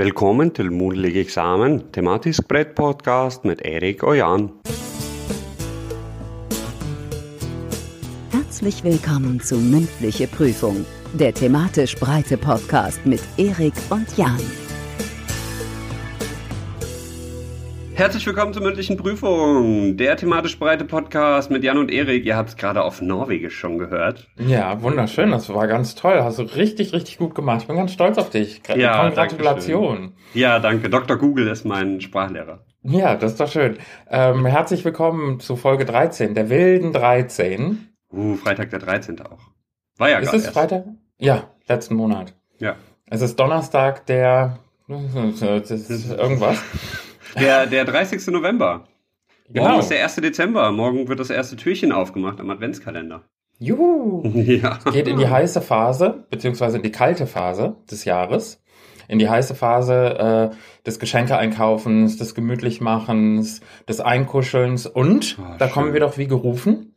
Velkommen til Mundtlig eksamen, tematisk bredt podcast mit Erik og Jan. Herzlich willkommen zu Mündliche Prüfung, der thematisch breite Podcast mit Erik und Jan. Herzlich willkommen zur mündlichen Prüfung, der thematisch breite Podcast mit Jan und Erik. Ihr habt es gerade auf Norwegisch schon gehört. Ja, wunderschön. Das war ganz toll. Hast du richtig, richtig gut gemacht. Ich bin ganz stolz auf dich. Gra- Ja, Gratulation. Ja, danke. Dr. Google ist mein Sprachlehrer. Ja, das ist doch schön. Ähm, herzlich willkommen zu Folge 13, der wilden 13. Uh, Freitag der 13. auch. War ja ist es erst. Freitag? Ja, letzten Monat. Ja. Es ist Donnerstag, der irgendwas. Der, der 30. November. Morgen Genau. ist der 1. Dezember. Morgen wird das erste Türchen aufgemacht am Adventskalender. Juhu. Ja. Geht in die heiße Phase, beziehungsweise in die kalte Phase des Jahres. In die heiße Phase äh, des Geschenke-Einkaufens, des Gemütlichmachens, des Einkuschelns und Oh, da schön. kommen wir doch wie gerufen.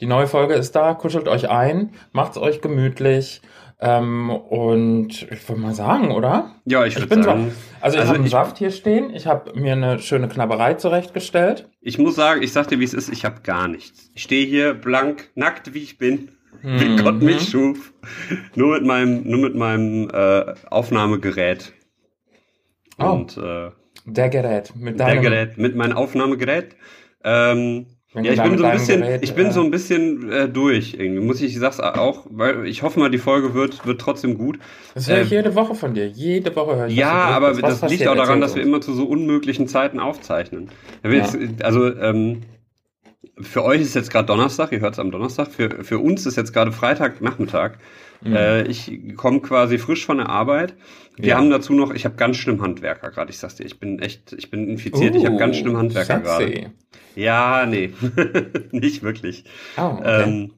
Die neue Folge ist da, kuschelt euch ein, macht's euch gemütlich ähm, und ich würde mal sagen, oder? Ja, ich würde sagen. so, also ich also habe einen Saft hier stehen, ich habe mir eine schöne Knabberei zurechtgestellt. Ich muss sagen, ich sag dir, wie es ist, ich habe gar nichts. Ich stehe hier blank, nackt, wie ich bin, wie Mhm. Gott mich schuf. Nur mit meinem, nur mit meinem äh, Aufnahmegerät. Oh. Und äh, Der Gerät mit der deinem Gerät, mit meinem Aufnahmegerät. Ähm, ja, ich bin so ein bisschen, Gerät, ich bin äh, so ein bisschen äh, durch irgendwie. Muss ich, ich sag's auch, weil ich hoffe mal, die Folge wird, wird trotzdem gut. Das höre ich Ähm, jede Woche von dir. Jede Woche höre ich Ja, aber. Was das liegt auch daran, dass wir immer zu so unmöglichen Zeiten aufzeichnen. Ja. jetzt, also ähm, für euch ist jetzt gerade Donnerstag, ihr hört es am Donnerstag, für, für uns ist jetzt gerade Freitagnachmittag. Äh, ich komme quasi frisch von der Arbeit. Wir Mhm. Ja. haben dazu noch, ich habe ganz schlimm Handwerker gerade, ich sag's dir, ich bin echt, ich bin infiziert, ich habe ganz schlimm Handwerker Uh, gerade. Ja, nee, nicht wirklich. Oh, okay. Ähm,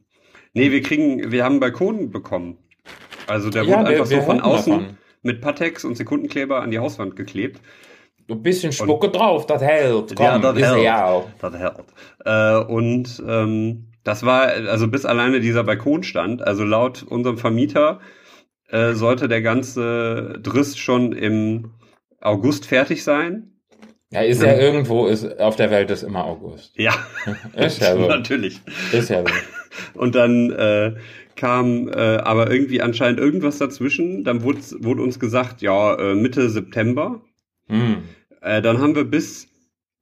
nee, wir kriegen, wir haben einen Balkon bekommen. Also der Ja, wurde wir- einfach wir so von außen davon. mit Patex und Sekundenkleber an die Hauswand geklebt. Ein bisschen Spucke drauf, das hält. Komm, Ja, das ist hält. ja auch. Das hält. Äh, und ähm, das war, also bis alleine dieser Balkon stand, also laut unserem Vermieter äh, sollte der ganze Driss schon im August fertig sein. Ja, ist ja irgendwo, ist, auf der Welt ist immer August. Ja, Ist ja so. natürlich. Ist ja so. Und dann äh, kam äh, aber irgendwie anscheinend irgendwas dazwischen. Dann wurde, wurde uns gesagt, ja, äh, Mitte September. Hm. Äh, dann haben wir bis,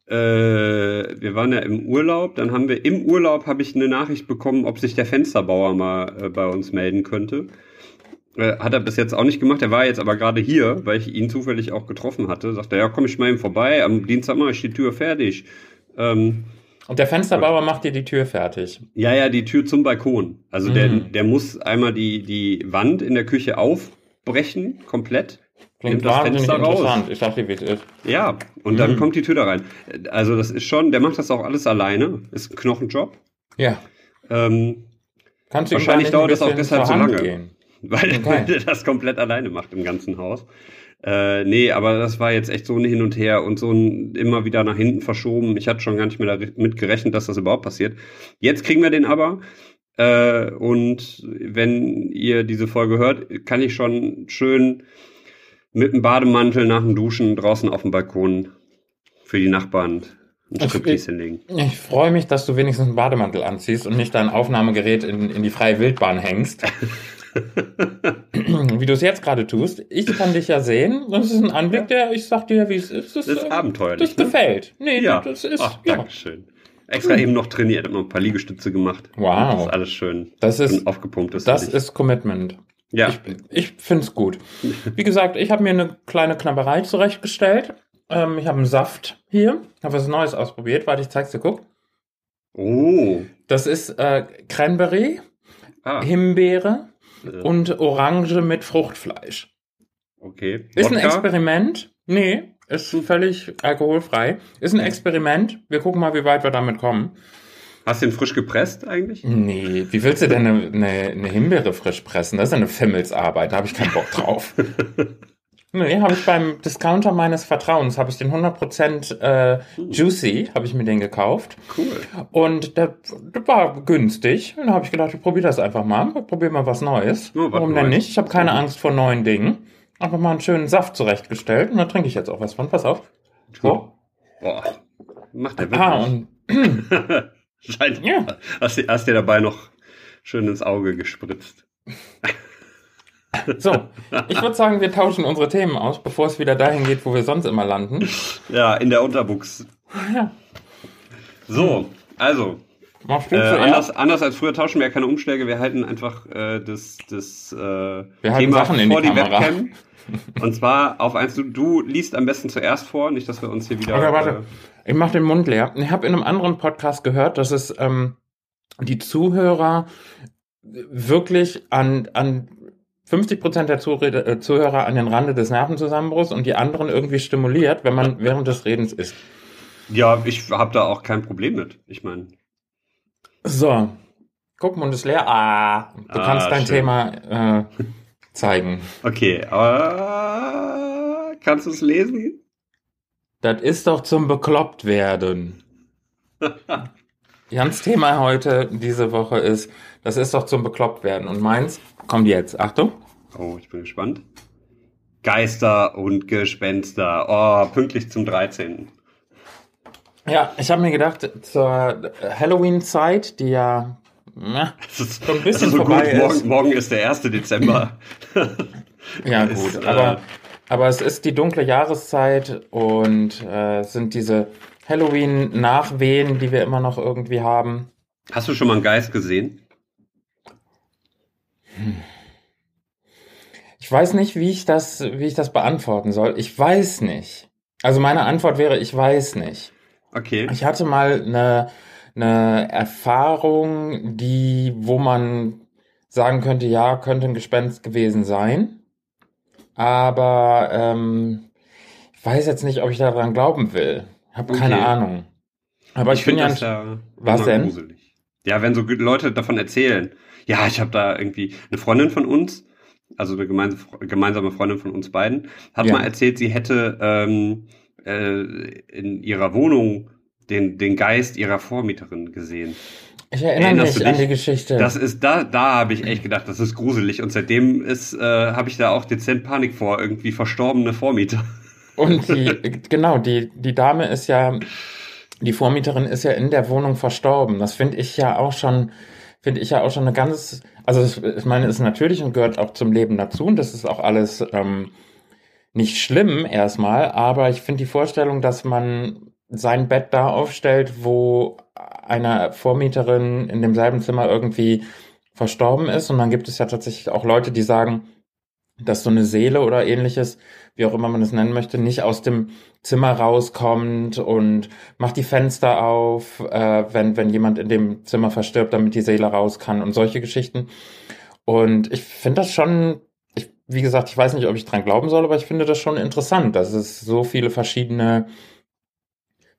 äh, wir waren ja im Urlaub, dann haben wir im Urlaub, habe ich eine Nachricht bekommen, ob sich der Fensterbauer mal äh, bei uns melden könnte. Äh, hat er bis jetzt auch nicht gemacht, er war jetzt aber gerade hier, weil ich ihn zufällig auch getroffen hatte. Sagte, ja, komm ich mal eben vorbei, am Dienstag mache ich die Tür fertig. Ähm, Und der Fensterbauer macht dir die Tür fertig. ja, ja, die Tür zum Balkon. Also der, Mhm. der muss einmal die, die Wand in der Küche aufbrechen, komplett. Klingt wahnsinnig interessant. Ich dachte, wie es ist. Ja, und dann Mhm. kommt die Tür da rein. Also das ist schon, der macht das auch alles alleine. Ist ein Knochenjob. Ja. Ähm, Kannst Wahrscheinlich dauert das auch deshalb so lange. Gehen? weil, Okay. weil der das komplett alleine macht im ganzen Haus. Äh, nee, aber das war jetzt echt so ein Hin und Her und so ein immer wieder nach hinten verschoben. Ich hatte schon gar nicht mehr damit gerechnet, dass das überhaupt passiert. Jetzt kriegen wir den aber. Äh, und wenn ihr diese Folge hört, kann ich schon schön mit dem Bademantel nach dem Duschen draußen auf dem Balkon für die Nachbarn ein Ich- Striptease hinlegen. Ich freue mich, dass du wenigstens einen Bademantel anziehst und nicht dein Aufnahmegerät in, in die freie Wildbahn hängst. wie du es jetzt gerade tust. Ich kann dich ja sehen. Das ist ein Anblick, der, ich sag dir, wie es ist. Das, Das ist äh, abenteuerlich. Das ne? gefällt. Nee, Ja. das ist, Ach, ja. Dankeschön. Extra eben noch trainiert, hab noch ein paar Liegestütze gemacht. Wow. Das ist alles schön. Das ist- aufgepumpt ist. Das ist Commitment. Ja. Ich, ich finde es gut. Wie gesagt, ich habe mir eine kleine Knabberei zurechtgestellt. Ähm, ich habe einen Saft hier. Habe was Neues ausprobiert. Warte, ich zeig's dir, guck. oh. Das ist äh, Cranberry, Ah, Himbeere äh, und Orange mit Fruchtfleisch. okay. Ist ein? Experiment. Nee, ist völlig alkoholfrei. Ist ein Experiment. Wir gucken mal, wie weit wir damit kommen. Hast du den frisch gepresst eigentlich? Nee, wie willst du denn eine, eine, eine Himbeere frisch pressen? Das ist eine Fimmelsarbeit, da habe ich keinen Bock drauf. nee, habe ich beim Discounter meines Vertrauens, habe ich den 100% äh, Juicy, habe ich mir den gekauft. Cool. Und der, der war günstig. Und da habe ich gedacht, ich probiere das einfach mal. Probier mal was Neues. Ja, was Warum denn Neues. nicht? Ich habe keine Angst vor neuen Dingen. einfach mal einen schönen Saft zurechtgestellt und da trinke ich jetzt auch was von. Pass auf. So. Boah. Macht der wirklich. Ah, und Scheint, Ja. hast, du- hast dir dabei noch schön ins Auge gespritzt. so. Ich würde sagen, wir tauschen unsere Themen aus, bevor es wieder dahin geht, wo wir sonst immer landen. Ja, in der Unterbuchs. Ja. So, also, Machst du äh, anders, anders als früher tauschen wir ja keine Umschläge, wir halten einfach äh, das, das äh, halten Thema Sachen in die vor die, Kamera. Webcam. Und zwar auf eins, du, du liest am besten zuerst vor, nicht, dass wir uns hier wieder. Okay, warte. Ich mache den Mund leer. Ich habe in einem anderen Podcast gehört, dass es ähm, die Zuhörer wirklich an, an 50 Prozent der Zuhörer, äh, Zuhörer an den Rande des Nervenzusammenbruchs und die anderen irgendwie stimuliert, wenn man während des Redens isst. Äh, ja, ich habe da auch kein Problem mit. Ich meine, So, guck, Mund ist leer. Ah, du Ah, kannst dein schön. Thema äh, zeigen. okay, aber kannst du es lesen? Das ist doch zum bekloppt werden. Jans Thema heute, diese Woche ist, das ist doch zum bekloppt werden. Und meins kommt jetzt. Achtung. Oh, ich bin gespannt. Geister und Gespenster. Oh, pünktlich zum 13. Ja, ich habe mir gedacht, zur Halloween-Zeit, die ja na, Das ist So ein bisschen so vorbei gut. ist. Morgen, morgen ist der 1. Dezember. Ja, Ist, gut, äh, aber, es ist die dunkle Jahreszeit und äh, es sind diese Halloween-Nachwehen, die wir immer noch irgendwie haben. Hast du schon mal einen Geist gesehen? Ich weiß nicht, wie ich das, wie ich das beantworten soll. Ich weiß nicht. Also meine Antwort wäre, ich weiß nicht. Okay. Ich hatte mal eine, eine Erfahrung, die, wo man sagen könnte, ja, könnte ein Gespenst gewesen sein. Aber ähm, ich weiß jetzt nicht, ob ich daran glauben will. Hab keine Okay. Ahnung. Aber ich, bin finde ja das ja Was denn? gruselig. Ja, wenn so Leute davon erzählen. Ja, ich habe da irgendwie eine Freundin von uns, also eine gemeins gemeinsame Freundin von uns beiden, hat Ja. mal erzählt, sie hätte ähm, äh, in ihrer Wohnung den, den Geist ihrer Vormieterin gesehen. Ich erinnere Erinnerst mich an die Geschichte. Das ist da, da habe ich echt gedacht, das ist gruselig. Und seitdem ist, äh, habe ich da auch dezent Panik vor, irgendwie verstorbene Vormieter. Und die, genau, die, die Dame ist ja, die Vormieterin ist ja in der Wohnung verstorben. Das finde ich ja auch schon, finde ich ja auch schon eine ganz, also ich, ich meine, es ist natürlich und gehört auch zum Leben dazu und das ist auch alles ähm, nicht schlimm erstmal, aber ich finde die Vorstellung, dass man sein Bett da aufstellt, wo eine Vormieterin in demselben Zimmer irgendwie verstorben ist und dann gibt es ja tatsächlich auch Leute, die sagen, dass so eine Seele oder ähnliches, wie auch immer man es nennen möchte, nicht aus dem Zimmer rauskommt und macht die Fenster auf, äh, wenn, wenn jemand in dem Zimmer verstirbt, damit die Seele raus kann und solche Geschichten. Und ich finde das schon, ich, wie gesagt, ich weiß nicht, ob ich dran glauben soll, aber ich finde das schon interessant, dass es so viele verschiedene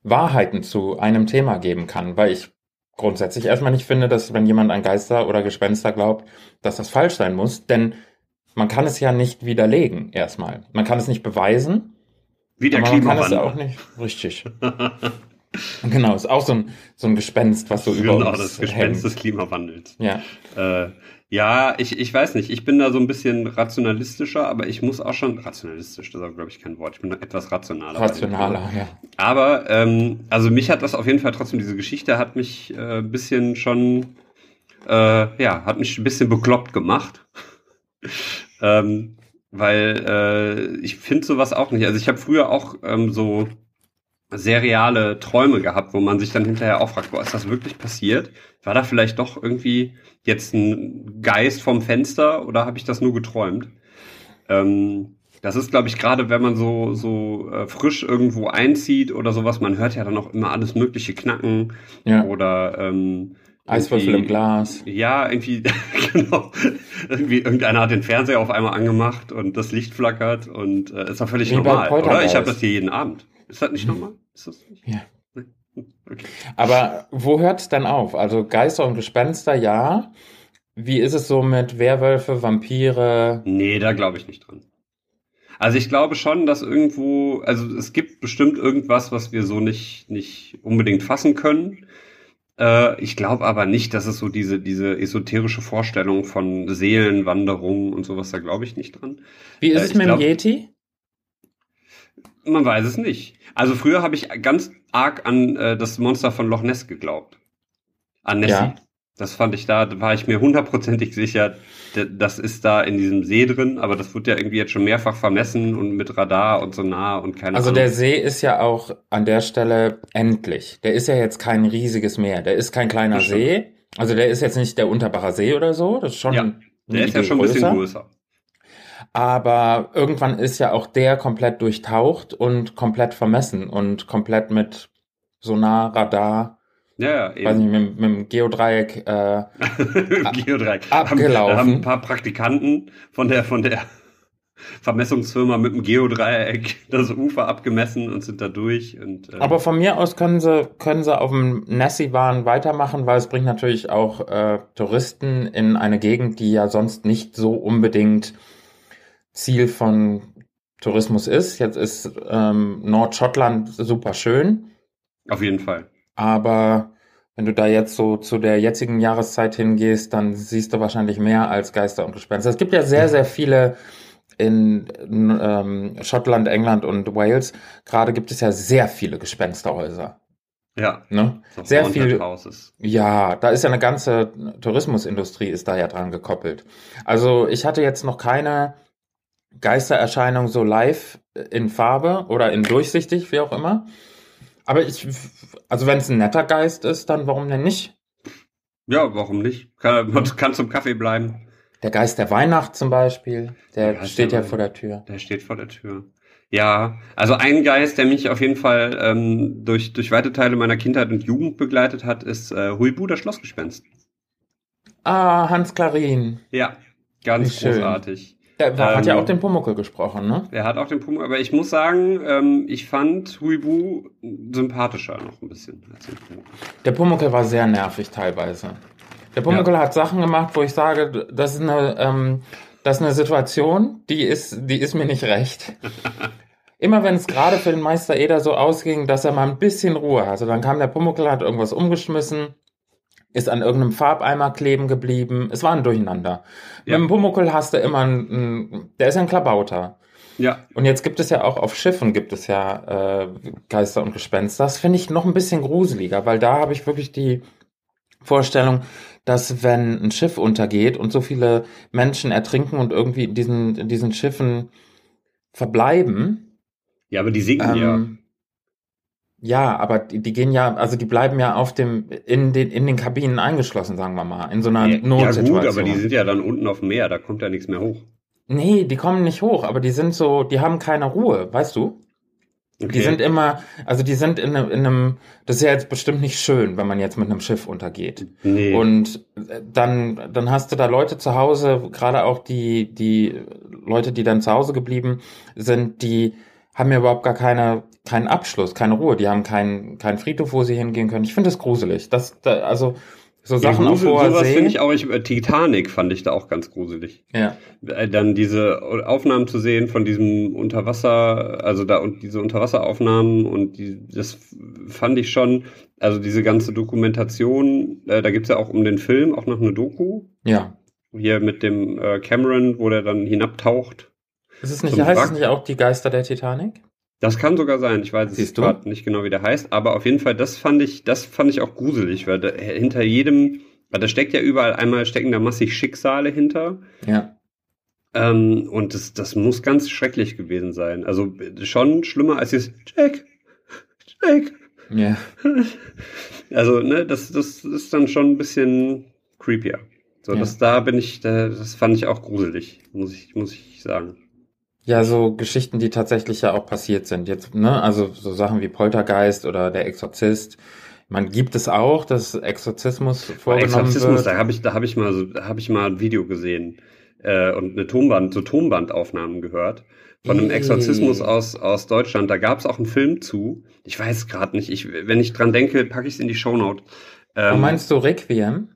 Wahrheiten zu einem Thema geben kann, weil ich grundsätzlich erstmal nicht finde, dass wenn jemand an Geister oder Gespenster glaubt, dass das falsch sein muss, denn man kann es ja nicht widerlegen erstmal. Man kann es nicht beweisen, Wie der aber man kann es ja Klimawandel. auch nicht richtig. genau, ist auch so ein, so ein Gespenst, was so über genau, uns das Gespenst hängt. des Klimawandels. Ja, Äh, ja, ich, ich weiß nicht. Ich bin da so ein bisschen rationalistischer, aber ich muss auch schon. Rationalistisch, das ist glaube ich kein Wort. Ich bin etwas rationaler. rationaler, ja. Aber, ähm, also mich hat das auf jeden Fall trotzdem, diese Geschichte hat mich äh, ein bisschen schon, äh, ja, hat mich ein bisschen bekloppt gemacht. ähm, weil äh, ich finde sowas auch nicht. Also ich habe früher auch ähm, so seriale Träume gehabt, wo man sich dann hinterher auch fragt, boah, ist das wirklich passiert? War da vielleicht doch irgendwie jetzt ein Geist vom Fenster oder habe ich das nur geträumt? Ähm, das ist, glaube ich, gerade wenn man so, so äh, frisch irgendwo einzieht oder sowas, man hört ja dann auch immer alles mögliche knacken ja. oder ähm, Eiswürfel im Glas. Ja, irgendwie, genau. Irgendwie, irgendeiner hat den Fernseher auf einmal angemacht und das Licht flackert und äh, ist doch völlig Wie normal, oder? Ich habe das hier jeden Abend. Ist das nicht normal? Ist das nicht? Ja. Okay. Aber wo hört es denn auf? Also Geister und Gespenster, ja. Wie ist es so mit Werwölfe, Vampire? Nee, da glaube ich nicht dran. Also ich glaube schon, dass irgendwo, also es gibt bestimmt irgendwas, was wir so nicht, nicht unbedingt fassen können. Äh, ich glaube aber nicht, dass es so diese, diese esoterische Vorstellung von Seelenwanderungen und sowas, da glaube ich nicht dran. Wie ist Äh, es mit glaub- dem Yeti? Man weiß es nicht. Also früher habe ich ganz arg an äh, das Monster von Loch Ness geglaubt. An Nessie. Ja. Das fand ich da, da war ich mir hundertprozentig sicher, das ist da in diesem See drin, aber das wird ja irgendwie jetzt schon mehrfach vermessen und mit Radar und Sonar und keine Also Ahnung. der See ist ja auch an der Stelle endlich. Der ist ja jetzt kein riesiges Meer. Der ist kein kleiner. See. Also der ist jetzt nicht der Unterbacher See oder so. Das ist schon. Ja, der ist ja schon ein bisschen größer. Aber irgendwann ist ja auch der komplett durchtaucht und komplett vermessen und komplett mit Sonar, Radar, Ja, ja, weiß eben. nicht, mit, mit dem Geodreieck. Äh, Geodreieck. abgelaufen. Haben, haben ein paar Praktikanten von der, von der Vermessungsfirma mit dem Geodreieck das Ufer abgemessen und sind da durch. Und, äh, aber von mir aus können sie, können sie auf dem Nessie-Bahn weitermachen, weil es bringt natürlich auch äh, Touristen in eine Gegend, die ja sonst nicht so unbedingt Ziel von Tourismus ist. Jetzt ist ähm, Nordschottland super schön. auf jeden Fall. Aber wenn du da jetzt so zu der jetzigen Jahreszeit hingehst, dann siehst du wahrscheinlich mehr als Geister und Gespenster. Es gibt ja sehr, sehr viele in, ähm, Schottland, England und Wales. Gerade gibt es ja sehr viele Gespensterhäuser. Ja. Ne? Sehr viel- Houses. Ja, da ist ja eine ganze Tourismusindustrie ist da ja dran gekoppelt. Also ich hatte jetzt noch keine Geistererscheinung so live in Farbe oder in durchsichtig, wie auch immer. Aber ich, also wenn es ein netter Geist ist, dann warum denn nicht? Ja, warum nicht? Kann, man kann zum Kaffee bleiben. Der Geist der Weihnacht zum Beispiel, der Der steht der ja vor der Tür. Der steht vor der Tür. Ja, also ein Geist, der mich auf jeden Fall ähm, durch, durch weite Teile meiner Kindheit und Jugend begleitet hat, ist äh, Huibu, das Schlossgespenst. Ah, Hans Klarin. Ja, ganz Wie schön. Der war, hat ja Ähm, auch den Pumuckel gesprochen, ne? Er hat auch den Pumuckl, aber ich muss sagen, ähm, ich fand Huibu sympathischer noch ein bisschen als den Pumuckl. Der Pumuckel war sehr nervig teilweise. Der Pumuckel hat Sachen gemacht, wo ich sage, das ist eine, ähm, das ist eine Situation, die ist, die ist mir nicht recht. Immer wenn es gerade für den Meister Eder so ausging, dass er mal ein bisschen Ruhe hatte, dann kam der Pumuckel, hat irgendwas umgeschmissen, ist an irgendeinem Farbeimer kleben geblieben. Es war ein Durcheinander. Ja. Mit dem Pumuckel hast du immer einen, der ist ja ein Klabauter. Ja, Und jetzt gibt es ja auch auf Schiffen gibt es ja äh, Geister und Gespenster. Das finde ich noch ein bisschen gruseliger, weil da habe ich wirklich die Vorstellung, dass wenn ein Schiff untergeht und so viele Menschen ertrinken und irgendwie in diesen, in diesen Schiffen verbleiben, ja, aber die singen ja. ähm, ja, aber die, die gehen ja, also die bleiben ja auf dem, in den, in den Kabinen eingeschlossen, sagen wir mal, in so einer Ja, ja Notsituation. gut, aber die sind ja dann unten auf dem Meer, da kommt ja nichts mehr hoch. nee, die kommen nicht hoch, aber die sind so, die haben keine Ruhe, weißt du? Okay. Die sind immer, also die sind in einem, in einem, das ist ja jetzt bestimmt nicht schön, wenn man jetzt mit einem Schiff untergeht. nee. Und äh, dann, dann hast du da Leute zu Hause, gerade auch die, die Leute, die dann zu Hause geblieben sind, die haben ja überhaupt gar keine, keinen Abschluss, keine Ruhe. Die haben keinen, keinen Friedhof, wo sie hingehen können. Ich finde das gruselig. Das, da, also, so Sachen ja, auf Grusel- hoher sowas finde ich auch, ich, äh, Titanic fand ich da auch ganz gruselig. ja. Äh, Dann diese Aufnahmen zu sehen von diesem Unterwasser, also da und diese Unterwasseraufnahmen und die, das fand ich schon, also diese ganze Dokumentation, äh, da gibt's ja auch um den Film auch noch eine Doku, Ja. hier mit dem äh, Cameron, wo der dann hinabtaucht. Ist es nicht, heißt es Wrack. nicht auch die Geister der Titanic? Das kann sogar sein, ich weiß es gerade nicht genau, wie der heißt, aber auf jeden Fall, das fand ich, das fand ich auch gruselig, weil da, hinter jedem, weil da steckt ja überall einmal stecken da massig Schicksale hinter. Ja. Ähm, und das, das muss ganz schrecklich gewesen sein. Also schon schlimmer als dieses Jack, Jack. Ja. Also, ne, das, das ist dann schon ein bisschen creepier. So, Ja. das da bin ich, da, das fand ich auch gruselig, muss ich, muss ich sagen. Ja, so Geschichten, die tatsächlich ja auch passiert sind. Jetzt, ne, also so Sachen wie Poltergeist oder der Exorzist. Man gibt es auch, dass Exorzismus Bei vorgenommen Exorzismus, wird. da habe ich, da habe ich mal so, da habe ich mal ein Video gesehen äh, und eine Tonband, so Tonbandaufnahmen gehört von einem. Exorzismus aus aus Deutschland. Da gab es auch einen Film zu. Ich weiß gerade nicht. Ich, wenn ich dran denke, packe ich es in die Shownote. Ähm, Und meinst du Requiem?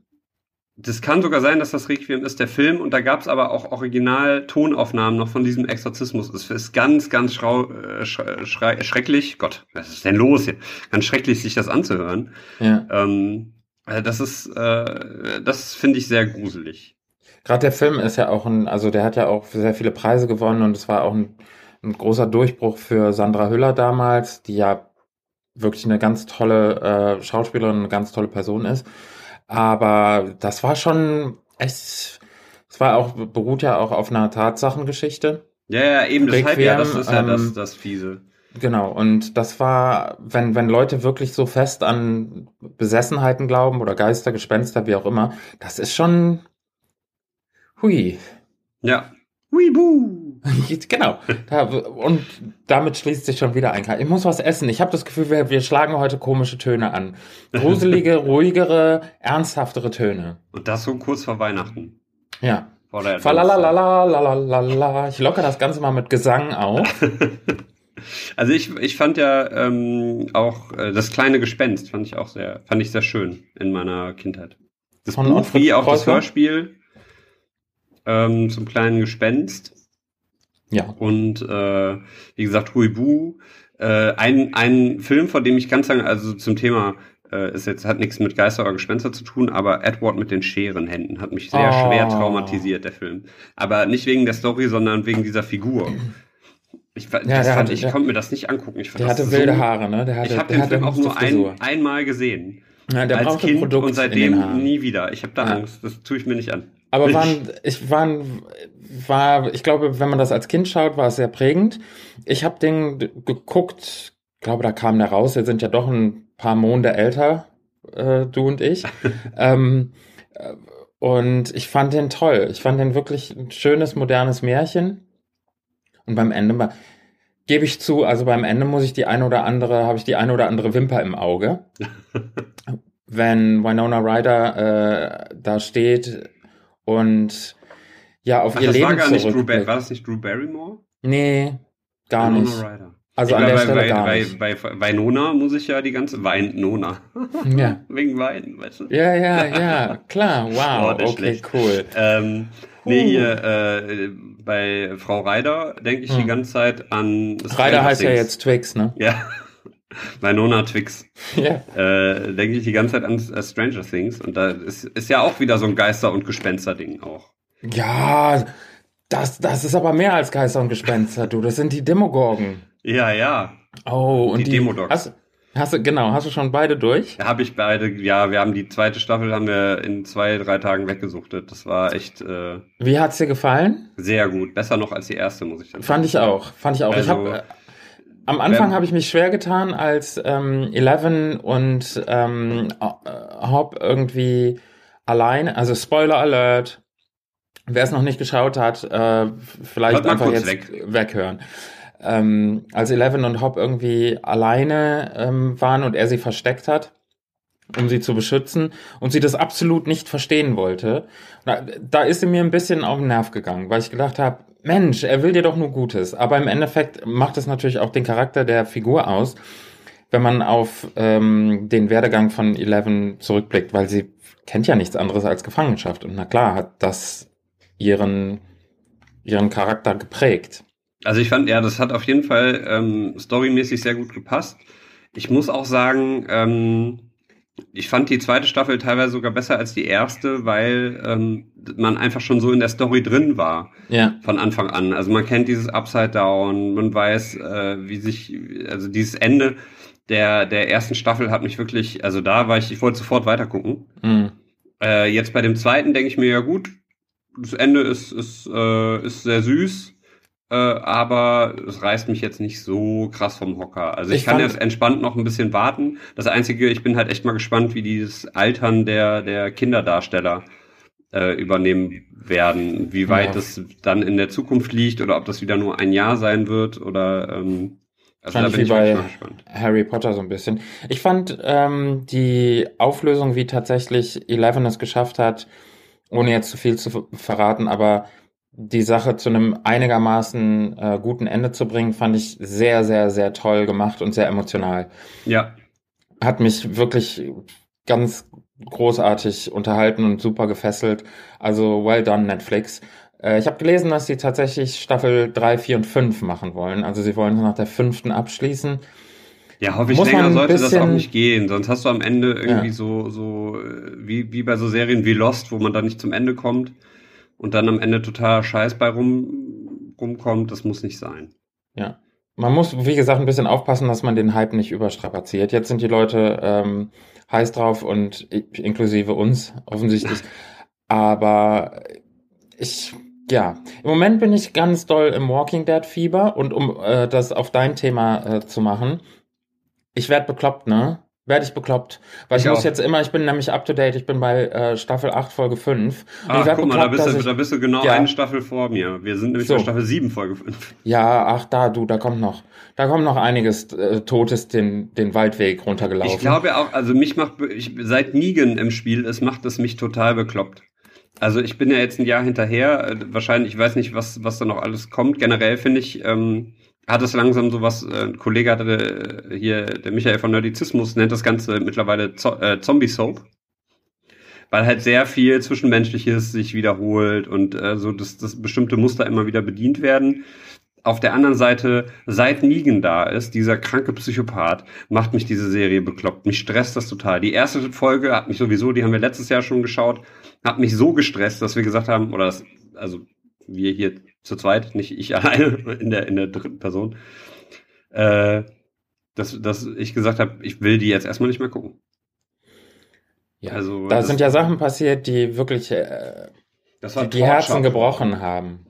Das kann sogar sein, dass das Requiem ist, der Film. Und da gab es aber auch Original-Tonaufnahmen noch von diesem Exorzismus. Es ist ganz, ganz schrau, äh, schrecklich. Gott, was ist denn los hier? Ganz schrecklich, sich das anzuhören. Ja. Ähm, Äh, Das ist, äh, das finde ich sehr gruselig. Gerade der Film ist ja auch ein, also der hat ja auch sehr viele Preise gewonnen und es war auch ein, ein großer Durchbruch für Sandra Hüller damals, die ja wirklich eine ganz tolle äh, Schauspielerin, eine ganz tolle Person ist. Aber das war schon echt, es war auch, beruht ja auch auf einer Tatsachengeschichte. Ja, ja, eben, deshalb Requiem, ja, das ist ja ähm, das, das Fiese. Genau, und das war, wenn, wenn Leute wirklich so fest an Besessenheiten glauben oder Geister, Gespenster, wie auch immer, das ist schon, hui. Ja. Huibu! genau. und damit schließt sich schon wieder ein. Ich muss was essen. Ich habe das Gefühl, wir, wir, schlagen heute komische Töne an. Gruselige, ruhigere, ernsthaftere Töne. Und das so kurz vor Weihnachten. Ja. Vor der Falalalalalalala. Ich lockere das Ganze mal mit Gesang auf. Also ich, ich fand ja ähm, auch äh, das kleine Gespenst fand ich auch sehr fand ich sehr schön in meiner Kindheit. Das Von Buch wie auch das Hörspiel ähm, zum kleinen Gespenst ja. und äh, wie gesagt Huibu. Äh, ein, ein Film, von dem ich ganz lange, also zum Thema äh, ist jetzt hat nichts mit Geister oder Gespenster zu tun, aber Edward mit den Scherenhänden hat mich sehr Oh. schwer traumatisiert der Film. Aber nicht wegen der Story, sondern wegen dieser Figur. Ich, Ja, das fand, hatte- ich der- konnte mir das nicht angucken. Ich fand Der hatte so, wilde Haare, ne? Der hatte, Ich habe den Film auch nur ein, einmal gesehen. Ja, der als Kind Produkt und seitdem nie wieder. Ich habe da Ja. Angst. Das tue ich mir nicht an. Aber waren, ich war, war, ich glaube, wenn man das als Kind schaut, war es sehr prägend. Ich habe den geguckt, ich glaube, da kam der raus. Wir sind ja doch ein paar Monde älter, äh, du und ich. ähm, äh, und ich fand den toll. Ich fand den wirklich ein schönes, modernes Märchen. Und beim Ende war, gebe ich zu, also beim Ende muss ich die eine oder andere, habe ich die eine oder andere Wimper im Auge. Wenn Winona Ryder äh, da steht und ja auf Ach, ihr das Leben war gar nicht Drew. War das nicht Drew Barrymore? Nee, gar Winona nicht. Ryder. Also Ich an der bei, Stelle bei, gar bei, nicht. Bei, bei Winona muss ich ja die ganze Weinona. Ja. Wegen Wein, weißt du? ja, ja, ja, klar, wow, Oh, okay, schlecht. cool. Ähm, nee, hier, äh, bei Frau Ryder denke ich die Hm. ganze Zeit an Ryder heißt ja jetzt Twix, ne? Ja. Winona Twix. Ja. Äh, denke ich die ganze Zeit an äh, Stranger Things. Und da ist, ist ja auch wieder so ein Geister- und Gespenster-Ding auch. Ja, das, das ist aber mehr als Geister und Gespenster, du. Das sind die Demogorgen. Ja, ja. Oh, und Die die, Demodogs. Hast, hast du, genau, hast du schon beide durch? Habe ich beide, ja, wir haben die zweite Staffel haben wir in zwei, drei Tagen weggesuchtet. Das war echt äh, Wie hat's dir gefallen? sehr gut. Besser noch als die erste, muss ich dann Fand ich auch, fand ich auch. ich Also, hab, äh, am Anfang habe ich mich schwer getan, als ähm, Eleven und ähm, äh, Hop irgendwie alleine, also Spoiler Alert, wer es noch nicht geschaut hat, äh, vielleicht einfach jetzt weg. weghören. Ähm, als Eleven und Hop irgendwie alleine ähm, waren und er sie versteckt hat, um sie zu beschützen und sie das absolut nicht verstehen wollte, da, da ist sie mir ein bisschen auf den Nerv gegangen, weil ich gedacht habe, Mensch, er will dir doch nur Gutes. Aber im Endeffekt macht es natürlich auch den Charakter der Figur aus, wenn man auf ähm, den Werdegang von Eleven zurückblickt, weil sie kennt ja nichts anderes als Gefangenschaft. Und na klar hat das ihren, ihren Charakter geprägt. Also ich fand, ja, das hat auf jeden Fall ähm, storymäßig sehr gut gepasst. Ich muss auch sagen, ähm, ich fand die zweite Staffel teilweise sogar besser als die erste, weil ähm, man einfach schon so in der Story drin war Ja. von Anfang an. Also man kennt dieses Upside Down, man weiß, äh, wie sich, also dieses Ende der der ersten Staffel hat mich wirklich, also da war ich, ich wollte sofort weitergucken. Mhm. Äh, jetzt bei dem zweiten denke ich mir ja gut, das Ende ist ist äh, ist sehr süß, äh, aber es reißt mich jetzt nicht so krass vom Hocker. Also ich, Ich kann jetzt entspannt noch ein bisschen warten. Das einzige, ich bin halt echt mal gespannt, wie dieses Altern der der Kinderdarsteller äh, übernehmen werden, wie weit Ja. das dann in der Zukunft liegt oder ob das wieder nur ein Jahr sein wird oder ähm, also Fand ich bin ich wie bei. Harry Potter so ein bisschen. Ich fand ähm, die Auflösung, wie tatsächlich Eleven es geschafft hat, ohne jetzt zu viel zu ver- verraten, aber die Sache zu einem einigermaßen äh, guten Ende zu bringen, fand ich sehr, sehr, sehr toll gemacht und sehr emotional. Ja, Hat mich wirklich ganz großartig unterhalten und super gefesselt. Also well done, Netflix. Äh, ich habe gelesen, dass sie tatsächlich Staffel 3, 4 und 5 machen wollen. Also sie wollen nach der fünften abschließen. Ja, hoffe ich Muss länger sollte das auch bisschen- nicht gehen. Sonst hast du am Ende irgendwie Ja. so, so, äh, wie, wie bei so Serien wie Lost, wo man dann nicht zum Ende kommt und dann am Ende totaler Scheiß bei rum, rumkommt. Das muss nicht sein. Ja. Man muss, wie gesagt, ein bisschen aufpassen, dass man den Hype nicht überstrapaziert. Jetzt sind die Leute ähm, heiß drauf und inklusive uns offensichtlich. Aber ich, ja, im Moment bin ich ganz doll im Walking Dead Fieber und um äh, das auf dein Thema äh, zu machen, ich werd bekloppt, ne? Werde ich bekloppt. Weil ich, Ich muss auch. jetzt immer, ich bin nämlich up to date, ich bin bei äh, Staffel 8, Folge 5. Und Ach, guck mal, da bist, du, ich- da bist du genau Ja. eine Staffel vor mir. Wir sind nämlich So. bei Staffel 7, Folge 5. Ja, ach da, du, da kommt noch, da kommt noch einiges äh, Totes den, den Waldweg runtergelaufen. Ich glaube auch, also mich macht, ich, seit Negan im Spiel ist, macht es mich total bekloppt. Also ich bin ja jetzt ein Jahr hinterher, äh, wahrscheinlich, ich weiß nicht, was, was da noch alles kommt. Generell finde ich, ähm, hat es langsam sowas, äh, ein Kollege hatte äh, hier, der Michael von Nerdizismus nennt das Ganze mittlerweile Zo äh, Zombie-Soap. Weil halt sehr viel Zwischenmenschliches sich wiederholt und äh, so, dass, dass bestimmte Muster immer wieder bedient werden. Auf der anderen Seite, seit Negan da ist, dieser kranke Psychopath, macht mich diese Serie bekloppt. Mich stresst das total. Die erste Folge hat mich sowieso, die haben wir letztes Jahr schon geschaut, hat mich so gestresst, dass wir gesagt haben, oder das, also wir hier zu zweit, nicht ich alleine in der, in der dritten Person, äh, dass, dass ich gesagt habe, ich will die jetzt erstmal nicht mehr gucken. ja. also da das- sind ja Sachen passiert, die wirklich äh, Das die, die Herzen gebrochen haben.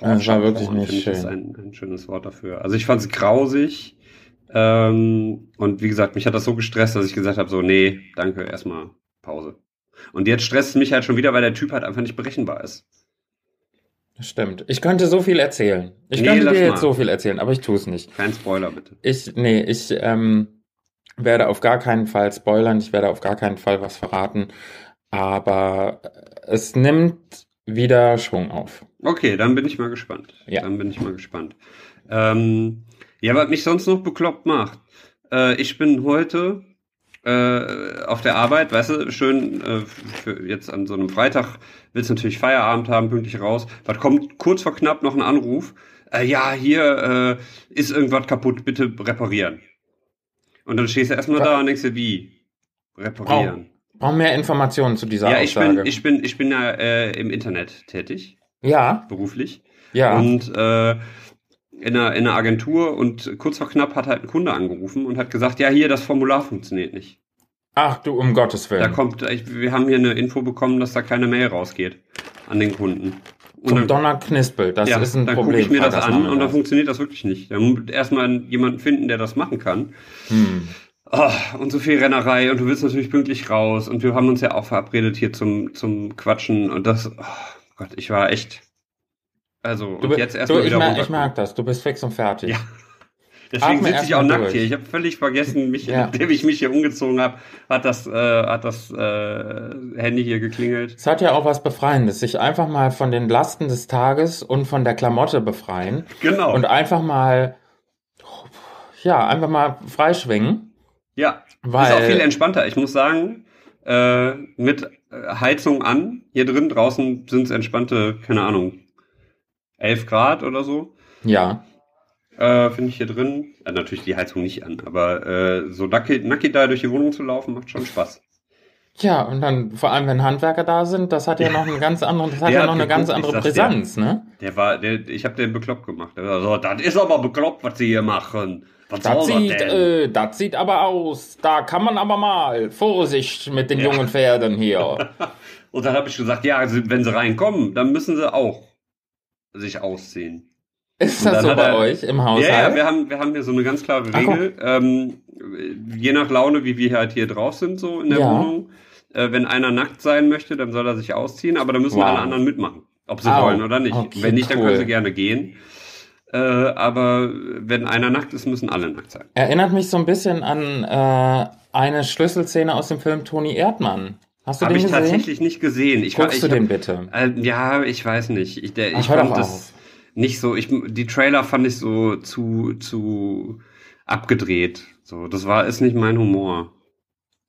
Das war wirklich nicht finde ich, ist schön. ein, ein schönes Wort dafür. Also ich fand es grausig. Ähm, und wie gesagt, mich hat das so gestresst, dass ich gesagt habe, so, nee, danke, erstmal Pause. Und jetzt stresst es mich halt schon wieder, weil der Typ halt einfach nicht berechenbar ist. Das stimmt. Ich könnte so viel erzählen. Ich Nee, könnte dir mal. jetzt so viel erzählen, aber ich tue es nicht. Kein Spoiler, bitte. Ich, nee, ich ähm, werde auf gar keinen Fall spoilern, ich werde auf gar keinen Fall was verraten, aber es nimmt wieder Schwung auf. Okay, dann bin ich mal gespannt. Ja. Dann bin ich mal gespannt. Ähm, ja, was mich sonst noch bekloppt macht. Äh, ich bin heute äh, auf der Arbeit, weißt du, schön äh, für jetzt an so einem Freitag willst du natürlich Feierabend haben, pünktlich raus. Was kommt kurz vor knapp noch ein Anruf? Äh, ja, hier äh, ist irgendwas kaputt, bitte reparieren. Und dann stehst du erstmal da und denkst dir, wie? Reparieren. Brauchen mehr Informationen zu dieser ja, ich Aussage. bin, ich bin, ich bin ja äh, im Internet tätig, ja, beruflich. ja. Und äh, in, einer, in einer Agentur und kurz vor knapp hat halt ein Kunde angerufen und hat gesagt, ja, hier, das Formular funktioniert nicht. Ach du, um Gottes Willen. Da kommt, ich, wir haben hier eine Info bekommen, dass da keine Mail rausgeht an den Kunden. Und Zum dann, Donner Knispel, das ja, ist ein dann Problem. gucke ich mir das Freitags an und dann funktioniert das wirklich nicht. Da muss erstmal jemanden finden, der das machen kann. Hm. Oh, und so viel Rennerei und du willst natürlich pünktlich raus und wir haben uns ja auch verabredet hier zum, zum Quatschen und das, oh Gott, ich war echt, also, Du, jetzt erstmal ich, wieder ich runterkommen. merke das, du bist fix und fertig. Ja. Deswegen sitze ich auch nackt durch. hier. Ich habe völlig vergessen, mich, Ja. indem ich mich hier umgezogen habe, hat das, äh, hat das äh, Handy hier geklingelt. Es hat ja auch was Befreiendes, sich einfach mal von den Lasten des Tages und von der Klamotte befreien Genau. und einfach mal, ja, einfach mal freischwingen. ja, Weil, ist auch viel entspannter. Ich muss sagen, äh, mit äh, Heizung an, hier drin draußen sind es entspannte, keine Ahnung, 11 Grad oder so. ja, Äh, Finde ich hier drin. Äh, natürlich die Heizung nicht an, aber äh, so nackig, nackig da durch die Wohnung zu laufen, macht schon Spaß. ja, und dann, vor allem wenn Handwerker da sind, das hat ja, noch einen ganz anderen, das hat Der ja noch eine ganz andere dir. Brisanz, ne? Der war, der, ich habe den bekloppt gemacht. Der war so, das ist aber bekloppt, was sie hier machen. Was Das sieht, denn? äh, das sieht aber aus. Da kann man aber mal. Vorsicht mit den Ja. jungen Pferden hier. Und dann habe ich gesagt, ja, also, wenn sie reinkommen, dann müssen sie auch sich ausziehen. Ist das dann so bei er- euch im Ja, Haushalt? ja, wir haben, wir haben hier so eine ganz klare Regel. ähm, je nach Laune, wie wir halt hier drauf sind, so in der Ja. Wohnung. Äh, wenn einer nackt sein möchte, dann soll er sich ausziehen, aber dann müssen Wow. alle anderen mitmachen. Ob sie Au. wollen oder nicht. Okay, wenn nicht, dann cool. können sie gerne gehen. Äh, aber wenn einer nackt ist, müssen alle nackt sein. Erinnert mich so ein bisschen an äh, eine Schlüsselszene aus dem Film Toni Erdmann. Hast du Habe den ich gesehen? tatsächlich nicht gesehen. Ich, Guckst ich du hab- den bitte? Äh, ja, ich weiß nicht. Ich, der, Ach, ich fand das nicht so. Ich, die Trailer fand ich so zu, zu abgedreht. So, das war ist nicht mein Humor.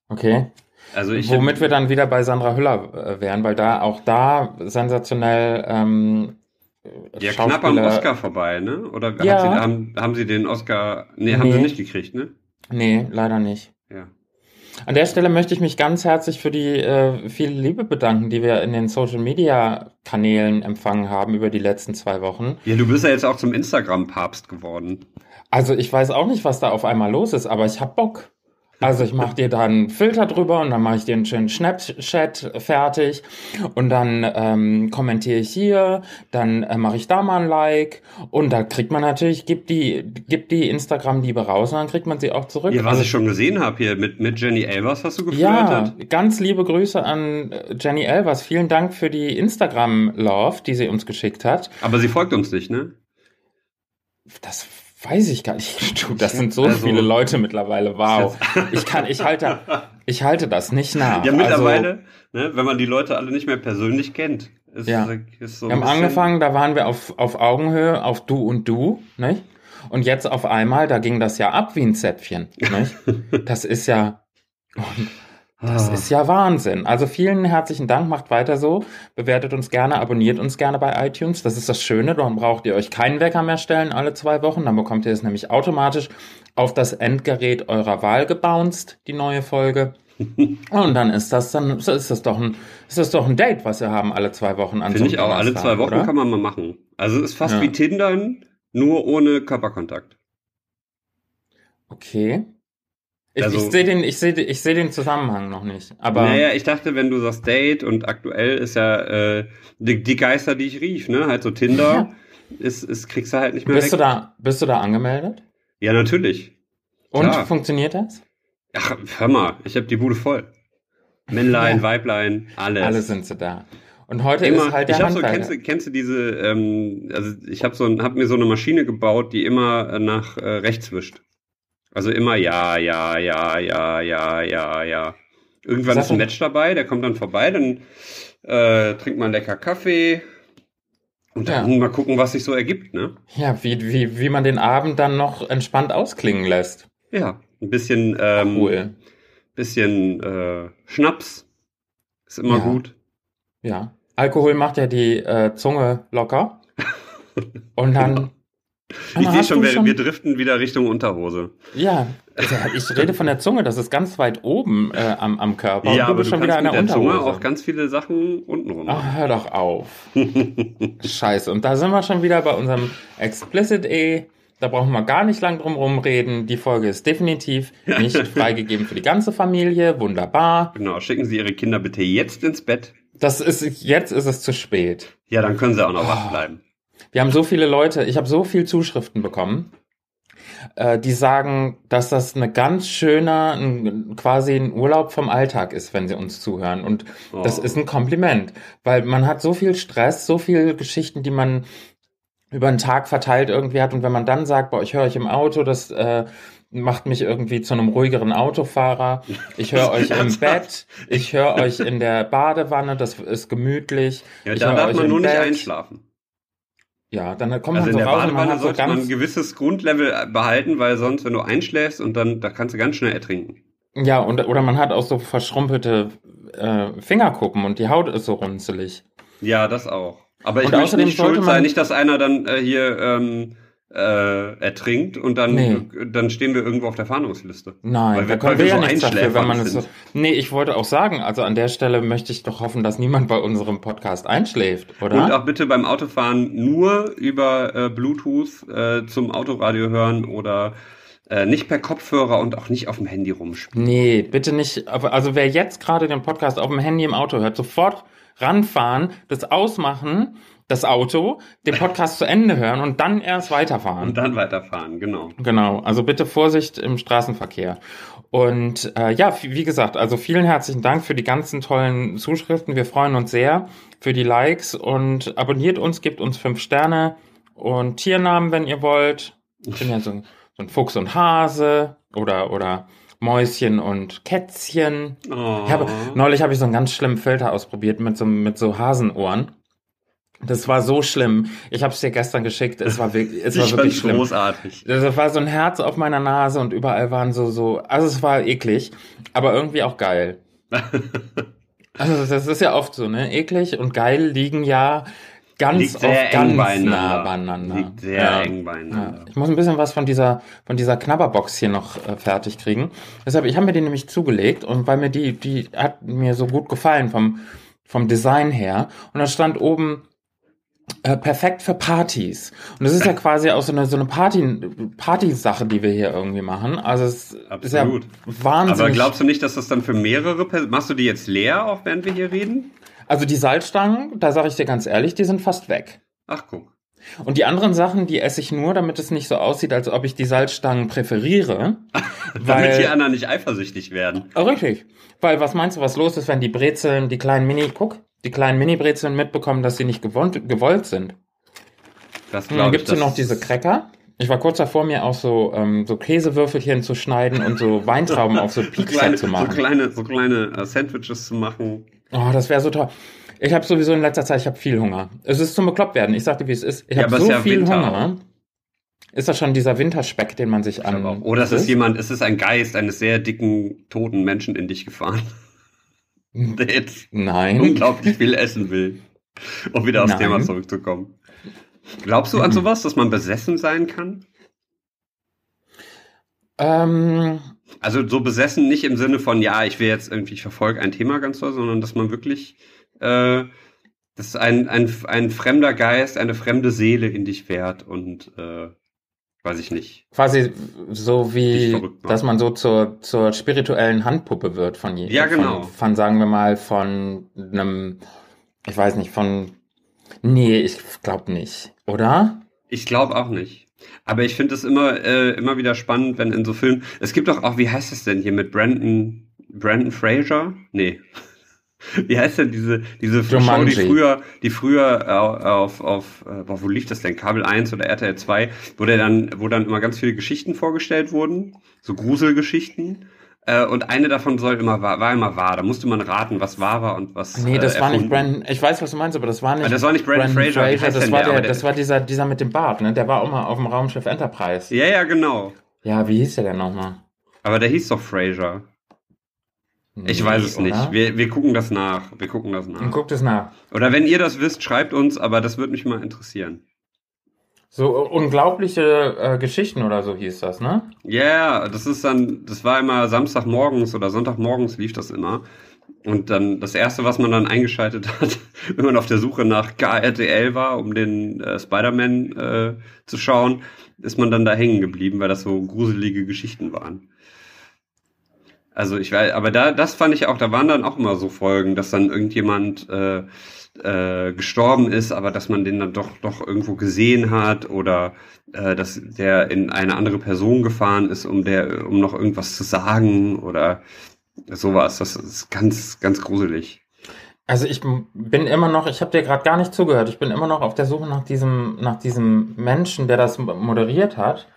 Okay. Also ich Womit wir dann wieder bei Sandra Hüller äh, wären, weil da auch da sensationell ähm, äh, Ja, knapp am Oscar vorbei, ne? Oder Ja. sie, haben, haben sie den Oscar. Nee, haben Nee. sie nicht gekriegt, ne? Nee, leider nicht. Ja. An der Stelle möchte ich mich ganz herzlich für die äh, viele Liebe bedanken, die wir in den Social Media Kanälen empfangen haben über die letzten zwei Wochen. Ja, du bist ja jetzt auch zum Instagram-Papst geworden. Also ich weiß auch nicht, was da auf einmal los ist, aber ich hab Bock. Also ich mache dir da einen Filter drüber und dann mache ich dir einen schönen Snapchat fertig und dann ähm, kommentiere ich hier, dann äh, mache ich da mal ein Like und da kriegt man natürlich, gibt die, gibt die Instagram-Liebe raus und dann kriegt man sie auch zurück. Ja, was Also ich schon gesehen habe hier mit, mit Jenny Elvers hast du Ja, geflirtet. ganz liebe Grüße an äh, Jenny Elvers. Vielen Dank für die Instagram-Love, die sie uns geschickt hat. Aber sie folgt uns nicht, ne? Das weiß ich gar nicht. Du, das sind so Also- viele Leute mittlerweile. Wow. Ich kann, ich halte, ich halte das nicht nach. Ja, Also, mittlerweile, ne, wenn man die Leute alle nicht mehr persönlich kennt. Ist, Ja. ist so wir haben angefangen, da waren wir auf, auf Augenhöhe, auf du und du, nicht? Und jetzt auf einmal, da ging das ja ab wie ein Zäpfchen, nicht? Das ist ja, Das Ah. ist ja Wahnsinn. Also vielen herzlichen Dank, macht weiter so. Bewertet uns gerne, abonniert uns gerne bei iTunes. Das ist das Schöne, dann braucht ihr euch keinen Wecker mehr stellen alle zwei Wochen. Dann bekommt ihr es nämlich automatisch auf das Endgerät eurer Wahl gebounced, die neue Folge. Und dann ist das dann ist das doch ein ist das doch ein Date, was wir haben alle zwei Wochen an Finde ich auch, alle zwei Wochen oder? kann man mal machen. Also ist fast Ja. wie Tindern, nur ohne Körperkontakt. Okay. Ich, Also- ich sehe den, ich sehe, ich sehe den Zusammenhang noch nicht. Aber naja, ich dachte, wenn du sagst Date und aktuell ist ja äh, die, die Geister, die ich rief, ne? Halt so Tinder, ist, ist, kriegst du halt nicht mehr bist du weg. da, bist du da angemeldet? Ja, natürlich. Und Klar. funktioniert das? Ach, hör mal, ich habe die Bude voll. Männlein, Ja. Weiblein, alles. Alle sind sie da. Und heute immer, ist halt der ich habe so, kennst du, kennst du diese, ähm, also ich habe so, hab mir so eine Maschine gebaut, die immer äh, nach äh, rechts wischt. Also immer ja, ja, ja, ja, ja, ja, ja. Irgendwann ist ein Match dabei, der kommt dann vorbei, dann äh, trinkt man lecker Kaffee und dann Ja. mal gucken, was sich so ergibt, ne? Ja, wie, wie, wie man den Abend dann noch entspannt ausklingen lässt. Ja, ein bisschen, ähm, Cool. bisschen äh, Schnaps ist immer Ja. gut. Ja. Alkohol macht ja die äh, Zunge locker. Und dann. Ich sehe schon, du wir, driften wieder Richtung Unterhose. Ja, also ich rede von der Zunge, das ist ganz weit oben äh, am, am Körper. ja, und du aber bist du schon wieder an der der Unterhose. Zunge auch ganz viele Sachen untenrum machen. Ach, hör doch auf. Scheiße. Und da sind wir schon wieder bei unserem Explicit E. Da brauchen wir gar nicht lang drum rumreden. Die Folge ist definitiv nicht freigegeben für die ganze Familie. Wunderbar. Genau, schicken Sie Ihre Kinder bitte jetzt ins Bett. Das ist, jetzt ist es zu spät. Ja, dann können sie auch noch Ah. wach bleiben. Wir haben so viele Leute, ich habe so viel Zuschriften bekommen, äh, die sagen, dass das eine ganz schöner, ein, quasi ein Urlaub vom Alltag ist, wenn sie uns zuhören. Und das Oh. ist ein Kompliment, weil man hat so viel Stress, so viele Geschichten, die man über den Tag verteilt irgendwie hat. Und wenn man dann sagt, boah, ich höre euch im Auto, das äh, macht mich irgendwie zu einem ruhigeren Autofahrer. Ich höre euch im Bett, ich höre euch in der Badewanne, das ist gemütlich. Ja, ich da darf euch man nur nicht Bett. einschlafen. Ja, dann kommt Also man in so der raus Badewanne hat so sollte man ein gewisses Grundlevel behalten, weil sonst, wenn du einschläfst und dann, da kannst du ganz schnell ertrinken. ja, und, oder man hat auch so verschrumpelte äh, Fingerkuppen und die Haut ist so runzelig. Ja, das auch. Aber ich Und möchte nicht sollte schuld sein, nicht, dass einer dann äh, hier ähm, äh, ertrinkt und dann, Nee. dann stehen wir irgendwo auf der Fahndungsliste. Nein, Weil da wir- können wir wir ja so nichts dafür, wenn man es so. Nee, ich wollte auch sagen, also an der Stelle möchte ich doch hoffen, dass niemand bei unserem Podcast einschläft, oder? Und auch bitte beim Autofahren nur über äh, Bluetooth äh, zum Autoradio hören oder äh, nicht per Kopfhörer und auch nicht auf dem Handy rumspielen. Nee, bitte nicht. Also wer jetzt gerade den Podcast auf dem Handy im Auto hört, sofort ranfahren, das ausmachen, das Auto, den Podcast zu Ende hören und dann erst weiterfahren. Und dann weiterfahren, genau. Genau, also bitte Vorsicht im Straßenverkehr. Und äh, ja, wie gesagt, also vielen herzlichen Dank für die ganzen tollen Zuschriften. Wir freuen uns sehr für die Likes und abonniert uns, gebt uns fünf Sterne und Tiernamen, wenn ihr wollt. Ich bin ja so, ein- so ein Fuchs und Hase oder oder Mäuschen und Kätzchen. Oh. Ich habe, neulich habe ich so einen ganz schlimmen Filter ausprobiert mit so, mit so Hasenohren. Das war so schlimm. Ich habe es dir gestern geschickt. Es war wirklich, es war ich wirklich schlimm. großartig. Das war so ein Herz auf meiner Nase und überall waren so, so, also es war eklig, aber irgendwie auch geil. Also das ist ja oft so, ne? Eklig und geil liegen ja ganz Liegt oft ganz beieinander. nah beieinander. Liegt sehr Ja. eng beieinander. Ja. Ich muss ein bisschen was von dieser, von dieser Knabberbox hier noch äh, fertig kriegen. Deshalb, ich habe mir die nämlich zugelegt und weil mir die, die hat mir so gut gefallen vom, vom Design her. Und da stand oben äh, perfekt für Partys. Und das ist ja quasi auch so eine, so eine Party, Party-Sache, die wir hier irgendwie machen. Also es ist ja Absolut. wahnsinnig. Aber glaubst du nicht, dass das dann für mehrere Personen, machst du die jetzt leer, auch während wir hier reden? also die Salzstangen, da sage ich dir ganz ehrlich, die sind fast weg. Ach, guck. Und die anderen Sachen, die esse ich nur, damit es nicht so aussieht, als ob ich die Salzstangen präferiere. Damit die anderen nicht eifersüchtig werden. Oh, richtig. Weil was meinst du, was los ist, wenn die Brezeln, die kleinen Mini, guck, die kleinen Mini-Brezeln mitbekommen, dass sie nicht gewollt, gewollt sind? Das Und dann ich. gibt's hier noch diese Cracker. Ich war kurz davor, mir auch so, ähm, so Käsewürfelchen zu schneiden und so Weintrauben auf so so kleine, zu so machen. kleine, so kleine äh, Sandwiches zu machen. Oh, das wäre so toll. Ich habe sowieso in letzter Zeit, ich habe viel Hunger. Es ist zum bekloppt werden. Ich sagte, wie es ist. Ich Ja, habe es so ja viel Winter Hunger. Ist das schon dieser Winterspeck, den man sich an... Oder es ist jemand, es ist ein Geist eines sehr dicken, toten Menschen in dich gefahren. Jetzt Nein. unglaublich viel essen will. Um wieder aufs Nein. Thema zurückzukommen. Glaubst du an sowas, dass man besessen sein kann? Ähm, Also so besessen nicht im Sinne von, ja, ich will jetzt irgendwie, ich verfolge ein Thema ganz toll, sondern dass man wirklich, äh, dass ein, ein, ein fremder Geist, eine fremde Seele in dich fährt und, äh, weiß ich nicht. quasi so wie, macht. dass man so zur, zur spirituellen Handpuppe wird von jedem. Ja, genau. Von, von, sagen wir mal, von einem, ich weiß nicht, von, nee, ich glaube nicht, oder? Ich glaube auch nicht. Aber ich finde es immer, äh, immer wieder spannend, wenn in so Filmen, es gibt doch auch, wie heißt es denn hier mit Brandon, Brandon Fraser? Nee. Wie heißt denn diese, diese Show, die früher, die früher äh, auf, auf, äh, boah, wo lief das denn? Kabel 1 oder RTL 2, wo der dann, wo dann immer ganz viele Geschichten vorgestellt wurden, so Gruselgeschichten. Äh, und eine davon soll immer wahr, war immer wahr. Da musste man raten, was wahr war und was. Nee, das äh, war nicht. Brandon, ich weiß, was du meinst, aber das war nicht, Ah, das war nicht Brandon Fraser. Wie heißt das war der? der- das war dieser, dieser mit dem Bart, ne? Der war auch mal auf dem Raumschiff Enterprise. Ja, ja, genau. Ja, wie hieß der denn nochmal? Aber der hieß doch Fraser. Ich weiß es nicht. Wir, wir gucken das nach. Wir gucken das Und nach. guckt es nach. Oder wenn ihr das wisst, schreibt uns, aber das würde mich mal interessieren. So äh, unglaubliche äh, Geschichten oder so hieß das, ne? Ja, yeah, das ist dann, das war immer Samstagmorgens oder Sonntagmorgens lief das immer. Und dann das erste, was man dann eingeschaltet hat, wenn man auf der Suche nach KRTL war, um den äh, Spider-Man äh, zu schauen, ist man dann da hängen geblieben, weil das so gruselige Geschichten waren. Also ich weiß, aber da, das fand ich auch, da waren dann auch immer so Folgen, dass dann irgendjemand äh, äh, gestorben ist, aber dass man den dann doch doch irgendwo gesehen hat oder äh, dass der in eine andere Person gefahren ist, um der, um noch irgendwas zu sagen oder sowas. Das ist ganz, ganz gruselig. Also ich bin immer noch, ich habe dir gerade gar nicht zugehört, ich bin immer noch auf der Suche nach diesem, nach diesem Menschen, der das moderiert hat.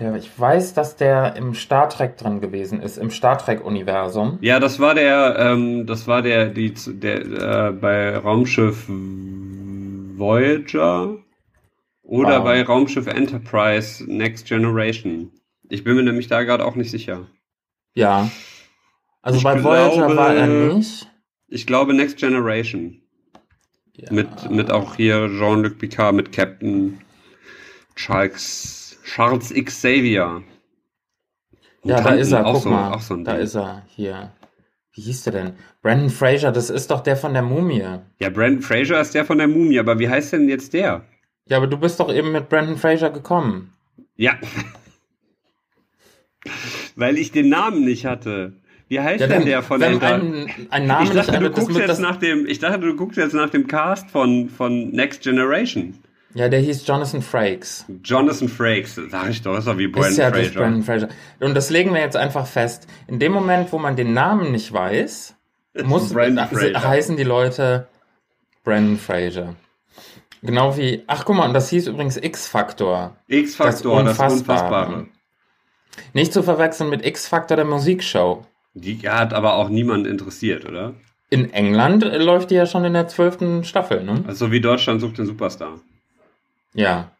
Der, ich weiß, dass der im Star Trek drin gewesen ist, im Star Trek-Universum. Ja, das war der, ähm, das war der, die, der äh, bei Raumschiff Voyager oder Wow. bei Raumschiff Enterprise Next Generation. Ich bin mir nämlich da gerade auch nicht sicher. Ja. Also Ich bei Voyager glaube- war er nicht. Ich glaube Next Generation. Ja. Mit, mit auch hier Jean-Luc Picard, mit Captain Charles, Charles Xavier. Ja, da Mutanten, ist er, auch guck so, mal. So da Ding. ist er, hier. Wie hieß der denn? Brandon Fraser, das ist doch der von der Mumie. Ja, Brandon Fraser ist der von der Mumie, aber wie heißt denn jetzt der? Ja, aber du bist doch eben mit Brandon Fraser gekommen. Ja. Weil ich den Namen nicht hatte. Wie heißt Ja, denn dann, der von wenn ein, ein Name ich dachte, du guckst jetzt nach dem, ich dachte, du guckst jetzt nach dem Cast von, von Next Generation. Ja, der hieß Jonathan Frakes. Jonathan Frakes, sag ich doch, ist doch wie Brandon ist ja Fraser. Brandon Fraser. Und das legen wir jetzt einfach fest. In dem Moment, wo man den Namen nicht weiß, muss, heißen die Leute Brandon Fraser. Genau wie, ach guck mal, und das hieß übrigens X-Factor. X-Faktor, das, Das Unfassbare. Nicht zu verwechseln mit X-Factor der Musikshow. Die hat aber auch niemand interessiert, oder? In England läuft die ja schon in der zwölften Staffel, ne? Also wie Deutschland sucht den Superstar. Ja.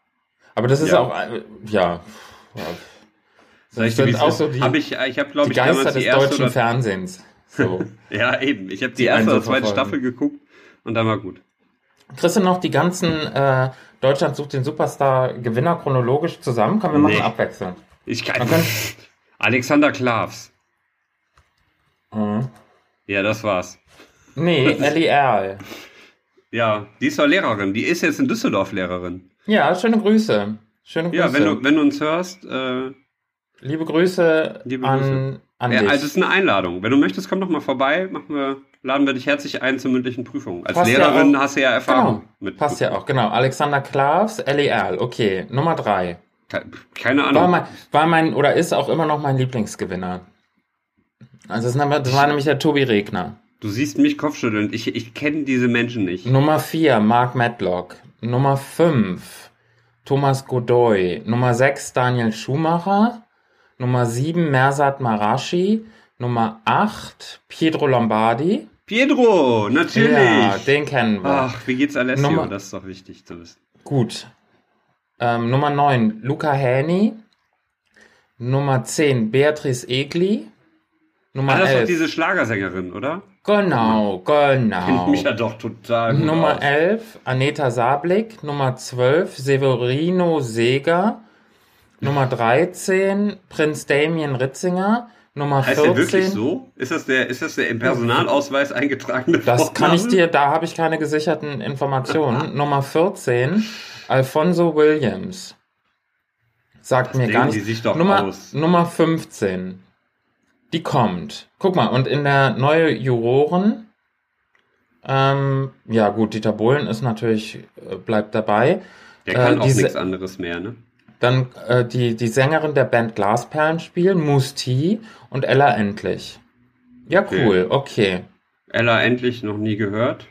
Aber das ist Ja. auch, äh, ja. ja. Ich auch so die, Hab ich, ich habe glaube die ich Geister des die deutschen oder, Fernsehens. So. Ja, eben. Ich habe die Die erste oder zweite. Staffel geguckt und dann war gut. Kriegst du noch die ganzen äh, Deutschland sucht den Superstar Gewinner chronologisch zusammen? Können wir Nee. machen abwechselnd. Ich kann. Kann- Alexander Klavs. Mhm. Ja, das war's. Nee, Ellie Erl. Ja, die ist doch Lehrerin. Die ist jetzt in Düsseldorf Lehrerin. Ja, schöne Grüße. Schöne Grüße. Ja, wenn du, wenn du uns hörst, äh, Liebe Grüße Liebe an, Grüße. an ja, dich. also es ist eine Einladung. Wenn du möchtest, komm doch mal vorbei. Machen wir, laden wir dich herzlich ein zur mündlichen Prüfung. Als Passt ja Lehrerin auch- hast du ja Erfahrung genau, mit. passt ja auch, genau. Alexander Klavs, Ellie Erl. Okay, Nummer drei. Ke- Keine War Ahnung. mein, war mein, oder ist auch immer noch mein Lieblingsgewinner. Also das war nämlich der Tobi Regner. Du siehst mich kopfschüttelnd. Ich, ich kenne diese Menschen nicht. Nummer 4, Mark Matlock. Nummer 5, Thomas Godoy. Nummer 6, Daniel Schumacher. Nummer 7, Mersat Marashi. Nummer 8, Pietro Lombardi. Pietro, natürlich. Ja, den kennen wir. Ach, wie geht's Alessio? Nummer- Das ist doch wichtig zu wissen. Gut. Ähm, Nummer 9, Luca Häni. Nummer 10, Beatrice Egli. Nummer Ah, das ist doch 11. diese Schlagersängerin, oder? Genau, Kennt genau. mich ja doch total gut Nummer aus. 11, Aneta Sablik. Nummer 12, Severino Seger. Nummer 13, Prinz Damien Ritzinger. Nummer Heißt 14. der wirklich so? Ist das der, ist das der im Personalausweis eingetragene Das kann ich Vorname? dir, da habe ich keine gesicherten Informationen. Nummer 14, Alfonso Williams. Sagt Das mir gar nicht. die sich doch Nummer, aus. Nummer 15. Die kommt. Guck mal, und in der neue Juroren, ähm, ja gut, Dieter Bohlen ist natürlich, äh, bleibt dabei. Der kann äh, auch nichts anderes mehr, ne? Dann äh, die, die Sängerin der Band Glasperlenspiel, Musti und Ella Endlich. Ja, Okay. cool, okay. Ella endlich noch nie gehört.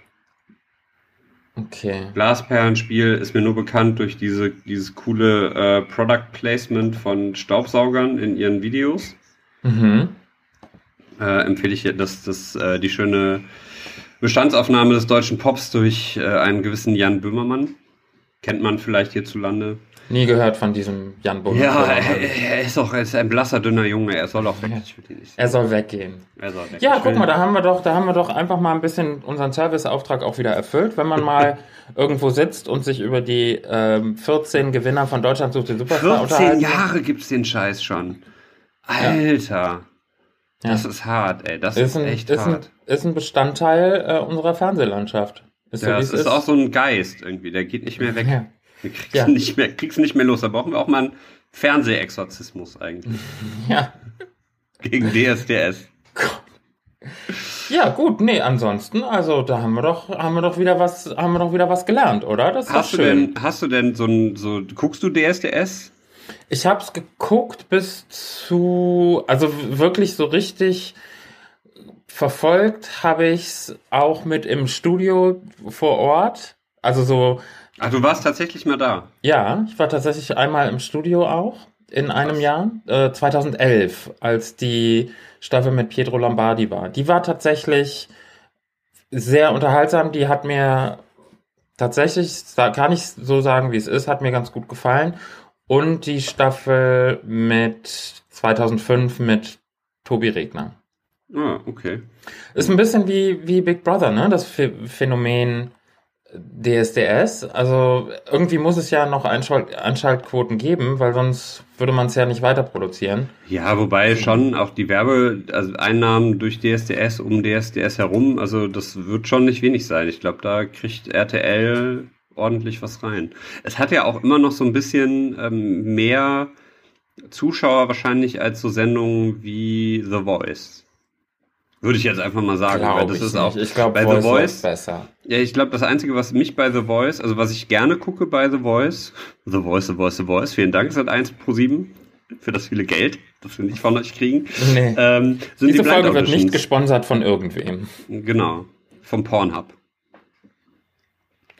Okay. Glasperlenspiel ist mir nur bekannt durch diese, dieses coole äh, Product Placement von Staubsaugern in ihren Videos. Mhm. Äh, empfehle ich das, das, äh, die schöne Bestandsaufnahme des deutschen Pops durch äh, einen gewissen Jan Böhmermann. Kennt man vielleicht hierzulande. Nie gehört von diesem Jan Bonner. Ja, er, er ist auch er ist ein blasser, dünner Junge. Er soll auch weg. Er soll weggehen. Er soll weg. Ja, guck mal, da haben wir doch, da haben wir doch einfach mal ein bisschen unseren Serviceauftrag auch wieder erfüllt, wenn man mal irgendwo sitzt und sich über die ähm, 14 Gewinner von Deutschland sucht den Superstar 14 unterhalten. Jahre gibt's den Scheiß schon. Alter. Ja. Das ist hart, ey. Das Ist ist, ein, echt ist, ein, hart. ist ein Bestandteil äh, unserer Fernsehlandschaft. Ist so, Ja, wie das es ist auch so ein Geist irgendwie. Der geht nicht mehr weg. Ja. Wir kriegst, Ja. nicht mehr, kriegst nicht mehr los. Da brauchen wir auch mal einen Fernsehexorzismus eigentlich. Ja. Gegen DSDS. ja, gut, nee, ansonsten, also da haben wir doch, haben wir doch wieder was, haben wir doch wieder was gelernt, oder? Das ist Hast doch du schön. denn, hast du denn so ein, so, guckst du DSDS? Ich hab's geguckt bis zu, also wirklich so richtig verfolgt habe ich's auch mit im Studio vor Ort. Also so, Ach, du warst tatsächlich mal da. ja, ich war tatsächlich einmal im Studio auch in einem. Jahr, äh, 2011, als die Staffel mit Pietro Lombardi war. Die war tatsächlich sehr unterhaltsam. Die hat mir tatsächlich, da kann ich so sagen, wie es ist, hat mir ganz gut gefallen. Und die Staffel mit 2005 mit Tobi Regner. Ah, okay. Ist ein bisschen wie, wie Big Brother, ne? Das Ph- Phänomen DSDS. Also irgendwie muss es ja noch Einschalt Einschaltquoten geben, weil sonst würde man es ja nicht weiter produzieren. Ja, wobei schon auch die Werbe, also Einnahmen durch DSDS um DSDS herum, also das wird schon nicht wenig sein. Ich glaube, da kriegt RTL ordentlich was rein. Es hat ja auch immer noch so ein bisschen ähm, mehr Zuschauer wahrscheinlich als so Sendungen wie The Voice. Würde ich jetzt einfach mal sagen, weil Glaub das ich ist nicht. auch ich glaube, bei Voice The Voice. besser. Ja, ich glaube, das Einzige, was mich bei The Voice, also was ich gerne gucke bei The Voice, The Voice, The Voice, The Voice, vielen Dank, seit 1 pro 7 für das viele Geld, das wir nicht von euch kriegen, Nee. ähm, Diese die Folge wird nicht gesponsert von irgendwem. Genau, vom Pornhub.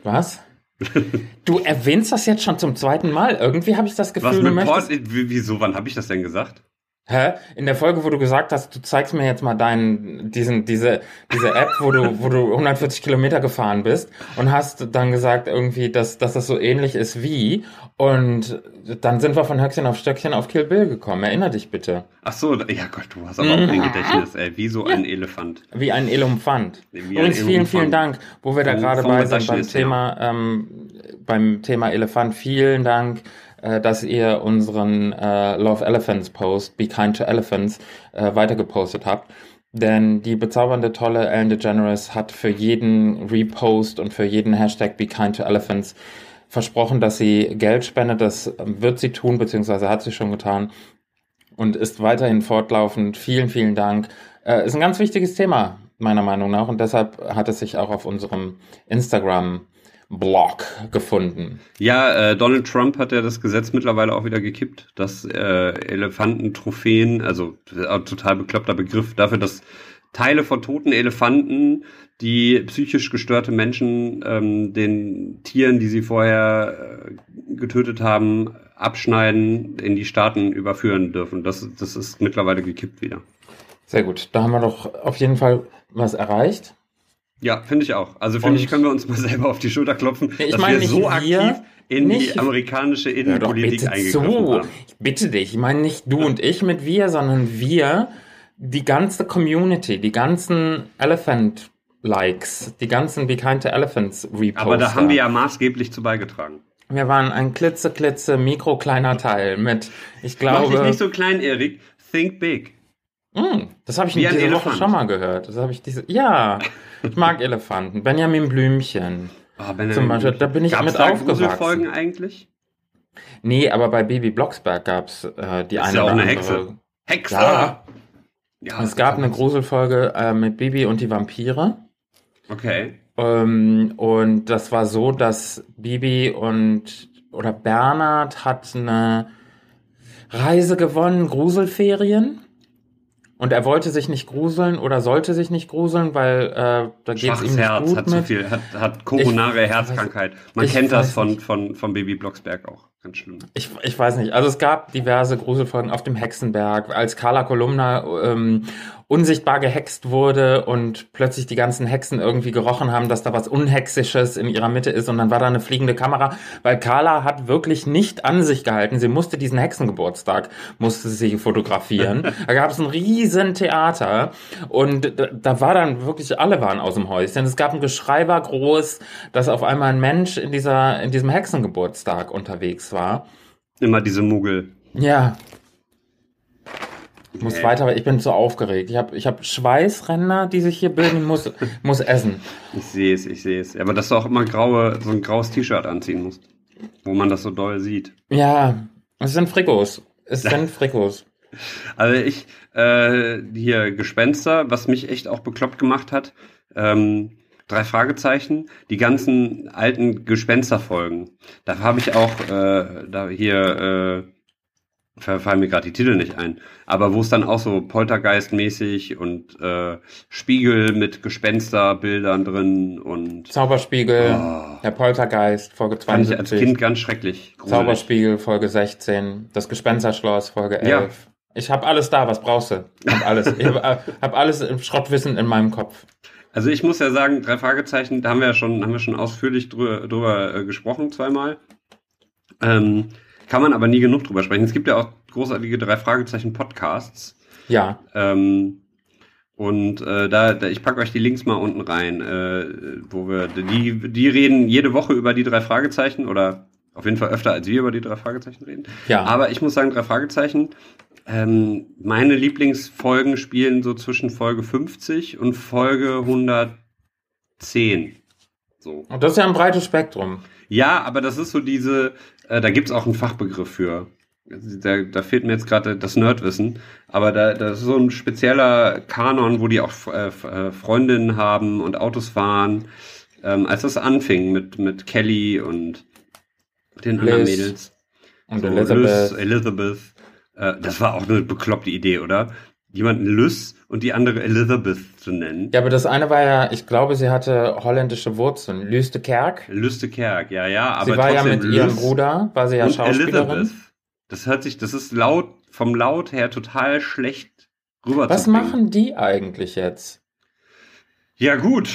Was? Du erwähnst das jetzt schon zum zweiten Mal. Irgendwie habe ich das Gefühl, Was du mit möchtest. Porn, w- wieso, wann habe ich das denn gesagt? Hä? In der Folge, wo du gesagt hast, du zeigst mir jetzt mal deinen, diesen, diese, diese App, wo du, wo du 140 Kilometer gefahren bist und hast dann gesagt irgendwie, dass, dass das so ähnlich ist wie. Und dann sind wir von Höchstchen auf Stöckchen auf Kill Bill gekommen. Erinner dich bitte. Ach so, ja Gott, du hast aber auch ein Gedächtnis, ey, wie so ein Elefant. Wie ein Elefant. Wie ein Übrigens, vielen, vielen Dank, wo wir da gerade bei sind beim Thema, ähm, beim Thema Elefant. Vielen Dank, dass ihr unseren äh, Love Elephants Post, Be Kind to Elephants, äh, weitergepostet habt. Denn die bezaubernde, tolle Ellen DeGeneres hat für jeden Repost und für jeden Hashtag Be Kind to Elephants versprochen, dass sie Geld spendet. Das ähm, wird sie tun, beziehungsweise hat sie schon getan und ist weiterhin fortlaufend. Vielen, vielen Dank. Äh, ist ein ganz wichtiges Thema, meiner Meinung nach. Und deshalb hat es sich auch auf unserem Instagram-Blog gefunden. Ja, äh, Donald Trump hat ja das Gesetz mittlerweile auch wieder gekippt, dass äh, Elefantentrophäen, also äh, total bekloppter Begriff dafür, dass Teile von toten Elefanten, die psychisch gestörte Menschen ähm, den Tieren, die sie vorher äh, getötet haben, abschneiden, in die Staaten überführen dürfen. Das, das ist mittlerweile gekippt wieder. Sehr gut. Da haben wir doch auf jeden Fall was erreicht. Ja, finde ich auch. Also finde ich, können wir uns mal selber auf die Schulter klopfen, Ja, ich dass meine wir nicht so wir, aktiv in nicht- die amerikanische Innenpolitik bitte eingegriffen zu. haben. Ich bitte dich. Ich meine nicht du und ich mit wir, sondern wir, die ganze Community, die ganzen Elephant-Likes, die ganzen Be Kind to Elephants Reposter. Aber da haben wir ja maßgeblich zu beigetragen. Wir waren ein klitzeklitze, mikrokleiner Teil mit, ich Mach glaube, dich nicht so klein, Erik. Think big. Mm, das habe ich Wie ein diese Woche schon mal gehört. Das habe ich diese, ja, ich mag Elefanten. Benjamin Blümchen. Oh, Benjamin Zum Beispiel, da bin ich Gab's mit da aufgewachsen. Gruselfolgen eigentlich? Nee, aber bei Baby Blocksberg gab's äh, die Das ist eine ja auch eine andere. Hexe. Hexe! Ja. Ja, Es gab eine Gruselfolge äh, mit Bibi und die Vampire. Okay. Ähm, und das war so, dass Bibi und oder Bernhard hat eine Reise gewonnen, Gruselferien. Und er wollte sich nicht gruseln oder sollte sich nicht gruseln, weil äh, da geht es Schwaches ihm nicht Herz, gut hat mit. zu viel, hat, hat koronare Ich- Herzkrankheit. Man kennt das von, nicht. von, von Baby Blocksberg auch. Ganz schlimm. Ich, ich weiß nicht. Also es gab diverse Gruselfolgen auf dem Hexenberg, als Carla Kolumna ähm, unsichtbar gehext wurde und plötzlich die ganzen Hexen irgendwie gerochen haben, dass da was Unhexisches in ihrer Mitte ist und dann war da eine fliegende Kamera, weil Carla hat wirklich nicht an sich gehalten. Sie musste diesen Hexengeburtstag, musste sie fotografieren. da gab es ein riesen Theater und da, da war dann wirklich, alle waren aus dem Häuschen. Es gab ein Geschrei war groß, dass auf einmal ein Mensch in dieser, in diesem Hexengeburtstag unterwegs war. Immer diese Muggel. Ja. Ich muss Nee. weiter, ich bin zu aufgeregt. Ich habe ich hab Schweißränder, die sich hier bilden, ich muss, muss essen. Ich sehe es, ich sehe es. Aber dass du auch immer graue, so ein graues T-Shirt anziehen musst. Wo man das so doll sieht. Ja, es sind Frikos. Es sind Frikos. Also ich, äh, hier Gespenster, was mich echt auch bekloppt gemacht hat, ähm, drei Fragezeichen, die ganzen alten Gespensterfolgen. Da habe ich auch, äh, da hier, äh, fallen mir gerade die Titel nicht ein, aber wo es dann auch so Poltergeist-mäßig und äh, Spiegel mit Gespensterbildern drin und Zauberspiegel, Oh. der Poltergeist, Folge fand ich als 72. Kind ganz schrecklich. gruselig. Zauberspiegel, Folge 16. Das Gespensterschloss, Folge 11. Ja. Ich habe alles da, was brauchst du? Ich hab alles. Ich habe hab alles im Schrottwissen in meinem Kopf. Also ich muss ja sagen, drei Fragezeichen, da haben wir ja schon, haben wir schon ausführlich drüber, drüber äh, gesprochen, zweimal. Ähm, kann man aber nie genug drüber sprechen. Es gibt ja auch großartige drei Fragezeichen Podcasts. Ja, Ähm, und äh, da, da, ich packe euch die Links mal unten rein, äh, wo wir, die, die reden jede Woche über die drei Fragezeichen oder auf jeden Fall öfter als wir über die drei Fragezeichen reden. ja. Aber ich muss sagen, drei Fragezeichen. Ähm, meine Lieblingsfolgen spielen so zwischen Folge 50 und Folge 110. So. Und das ist ja ein breites Spektrum. Ja, aber das ist so diese, äh, da gibt's auch einen Fachbegriff für. Da, da fehlt mir jetzt gerade das Nerdwissen, aber da, das ist so ein spezieller Kanon, wo die auch äh, äh, Freundinnen haben und Autos fahren. Ähm, als das anfing mit, mit Kelly und den anderen Liz Mädels. Und So, Elizabeth. Liz, Elizabeth. Äh, das war auch eine bekloppte Idee, oder? Jemanden Liz und die andere Elizabeth zu nennen. Ja, aber das eine war ja, ich glaube, sie hatte holländische Wurzeln. Lüste Kerk. Lüste Kerk, ja, ja, aber sie war ja mit ihrem Liz Bruder, war sie ja Schauspielerin. Elizabeth. Das hört sich, das ist laut, vom Laut her total schlecht rüber Was machen die eigentlich jetzt? Ja, gut,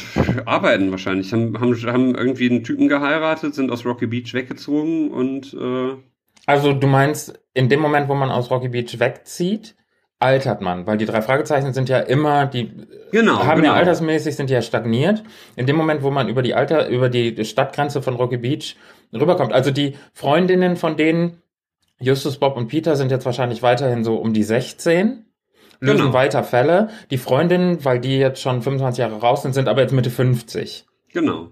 arbeiten wahrscheinlich. Haben, haben, haben irgendwie einen Typen geheiratet, sind aus Rocky Beach weggezogen und äh, Also du meinst, in dem Moment, wo man aus Rocky Beach wegzieht, altert man, weil die drei Fragezeichen sind ja immer, die genau, haben genau. ja altersmäßig, sind ja stagniert. In dem Moment, wo man über die Alter, über die Stadtgrenze von Rocky Beach rüberkommt, also die Freundinnen von denen, Justus, Bob und Peter sind jetzt wahrscheinlich weiterhin so um die 16, lösen Genau. weiter Fälle. Die Freundinnen, weil die jetzt schon 25 Jahre raus sind, sind aber jetzt Mitte 50. Genau.